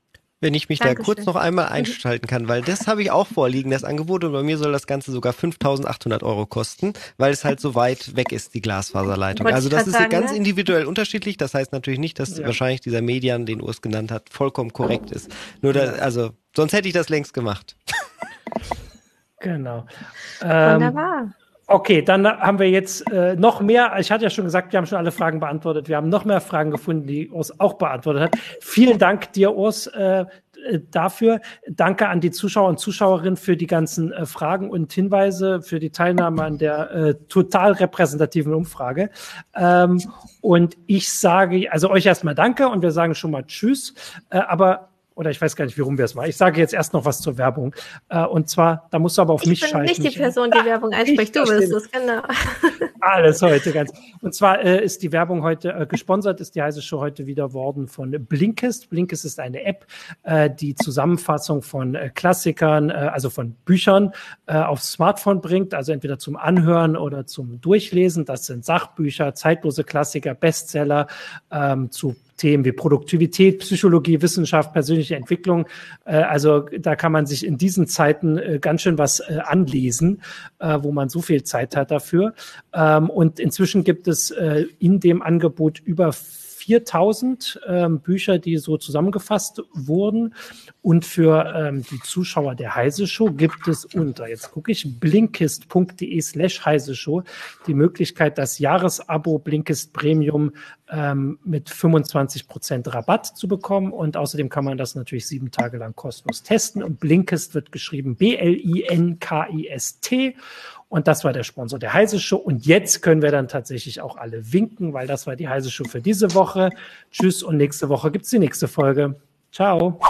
Wenn ich mich Dankeschön. da kurz noch einmal einschalten kann, weil das habe ich auch vorliegen, das Angebot, und bei mir soll das Ganze sogar 5.800 Euro kosten, weil es halt so weit weg ist, die Glasfaserleitung. Also das ist sagen, ganz ne? individuell unterschiedlich. Das heißt natürlich nicht, dass ja. wahrscheinlich dieser Median, den Urs genannt hat, vollkommen korrekt ist. Nur da, also, sonst hätte ich das längst gemacht. Genau. Ähm, Wunderbar. Okay, dann haben wir jetzt äh, noch mehr. Ich hatte ja schon gesagt, wir haben schon alle Fragen beantwortet. Wir haben noch mehr Fragen gefunden, die Urs auch beantwortet hat. Vielen Dank dir, Urs, äh, dafür. Danke an die Zuschauer und Zuschauerinnen für die ganzen äh, Fragen und Hinweise, für die Teilnahme an der äh, total repräsentativen Umfrage. Ähm, und ich sage, also euch erstmal Danke und wir sagen schon mal Tschüss. Äh, aber oder ich weiß gar nicht, wie rum wir es war. Ich sage jetzt erst noch was zur Werbung. Äh, und zwar, da musst du aber auf ich mich schalten. Ich bin nicht die Person, die Werbung (laughs) einspricht. Du bist es, genau. (laughs) Alles heute ganz. Und zwar äh, ist die Werbung heute äh, gesponsert, ist die heiße Show heute wieder worden von Blinkist. Blinkist ist eine App, äh, die Zusammenfassung von äh, Klassikern, äh, also von Büchern aufs Smartphone bringt, also entweder zum Anhören oder zum Durchlesen. Das sind Sachbücher, zeitlose Klassiker, Bestseller ähm, zu Themen wie Produktivität, Psychologie, Wissenschaft, persönliche Entwicklung. Äh, also da kann man sich in diesen Zeiten äh, ganz schön was äh, anlesen, wo man so viel Zeit hat dafür. Ähm, und inzwischen gibt es in dem Angebot über 4000 ähm, Bücher, die so zusammengefasst wurden. Und für ähm, die Zuschauer der Heise Show gibt es unter, jetzt gucke ich, blinkist.de slash Heise Show die Möglichkeit, das Jahresabo Blinkist Premium ähm, mit 25 Prozent Rabatt zu bekommen. Und außerdem kann man das natürlich sieben Tage lang kostenlos testen. Und Blinkist wird geschrieben B-L-I-N-K-I-S-T. Und das war der Sponsor der Heise Show. Und jetzt können wir dann tatsächlich auch alle winken, weil das war die Heise Show für diese Woche. Tschüss und nächste Woche gibt's die nächste Folge. Ciao.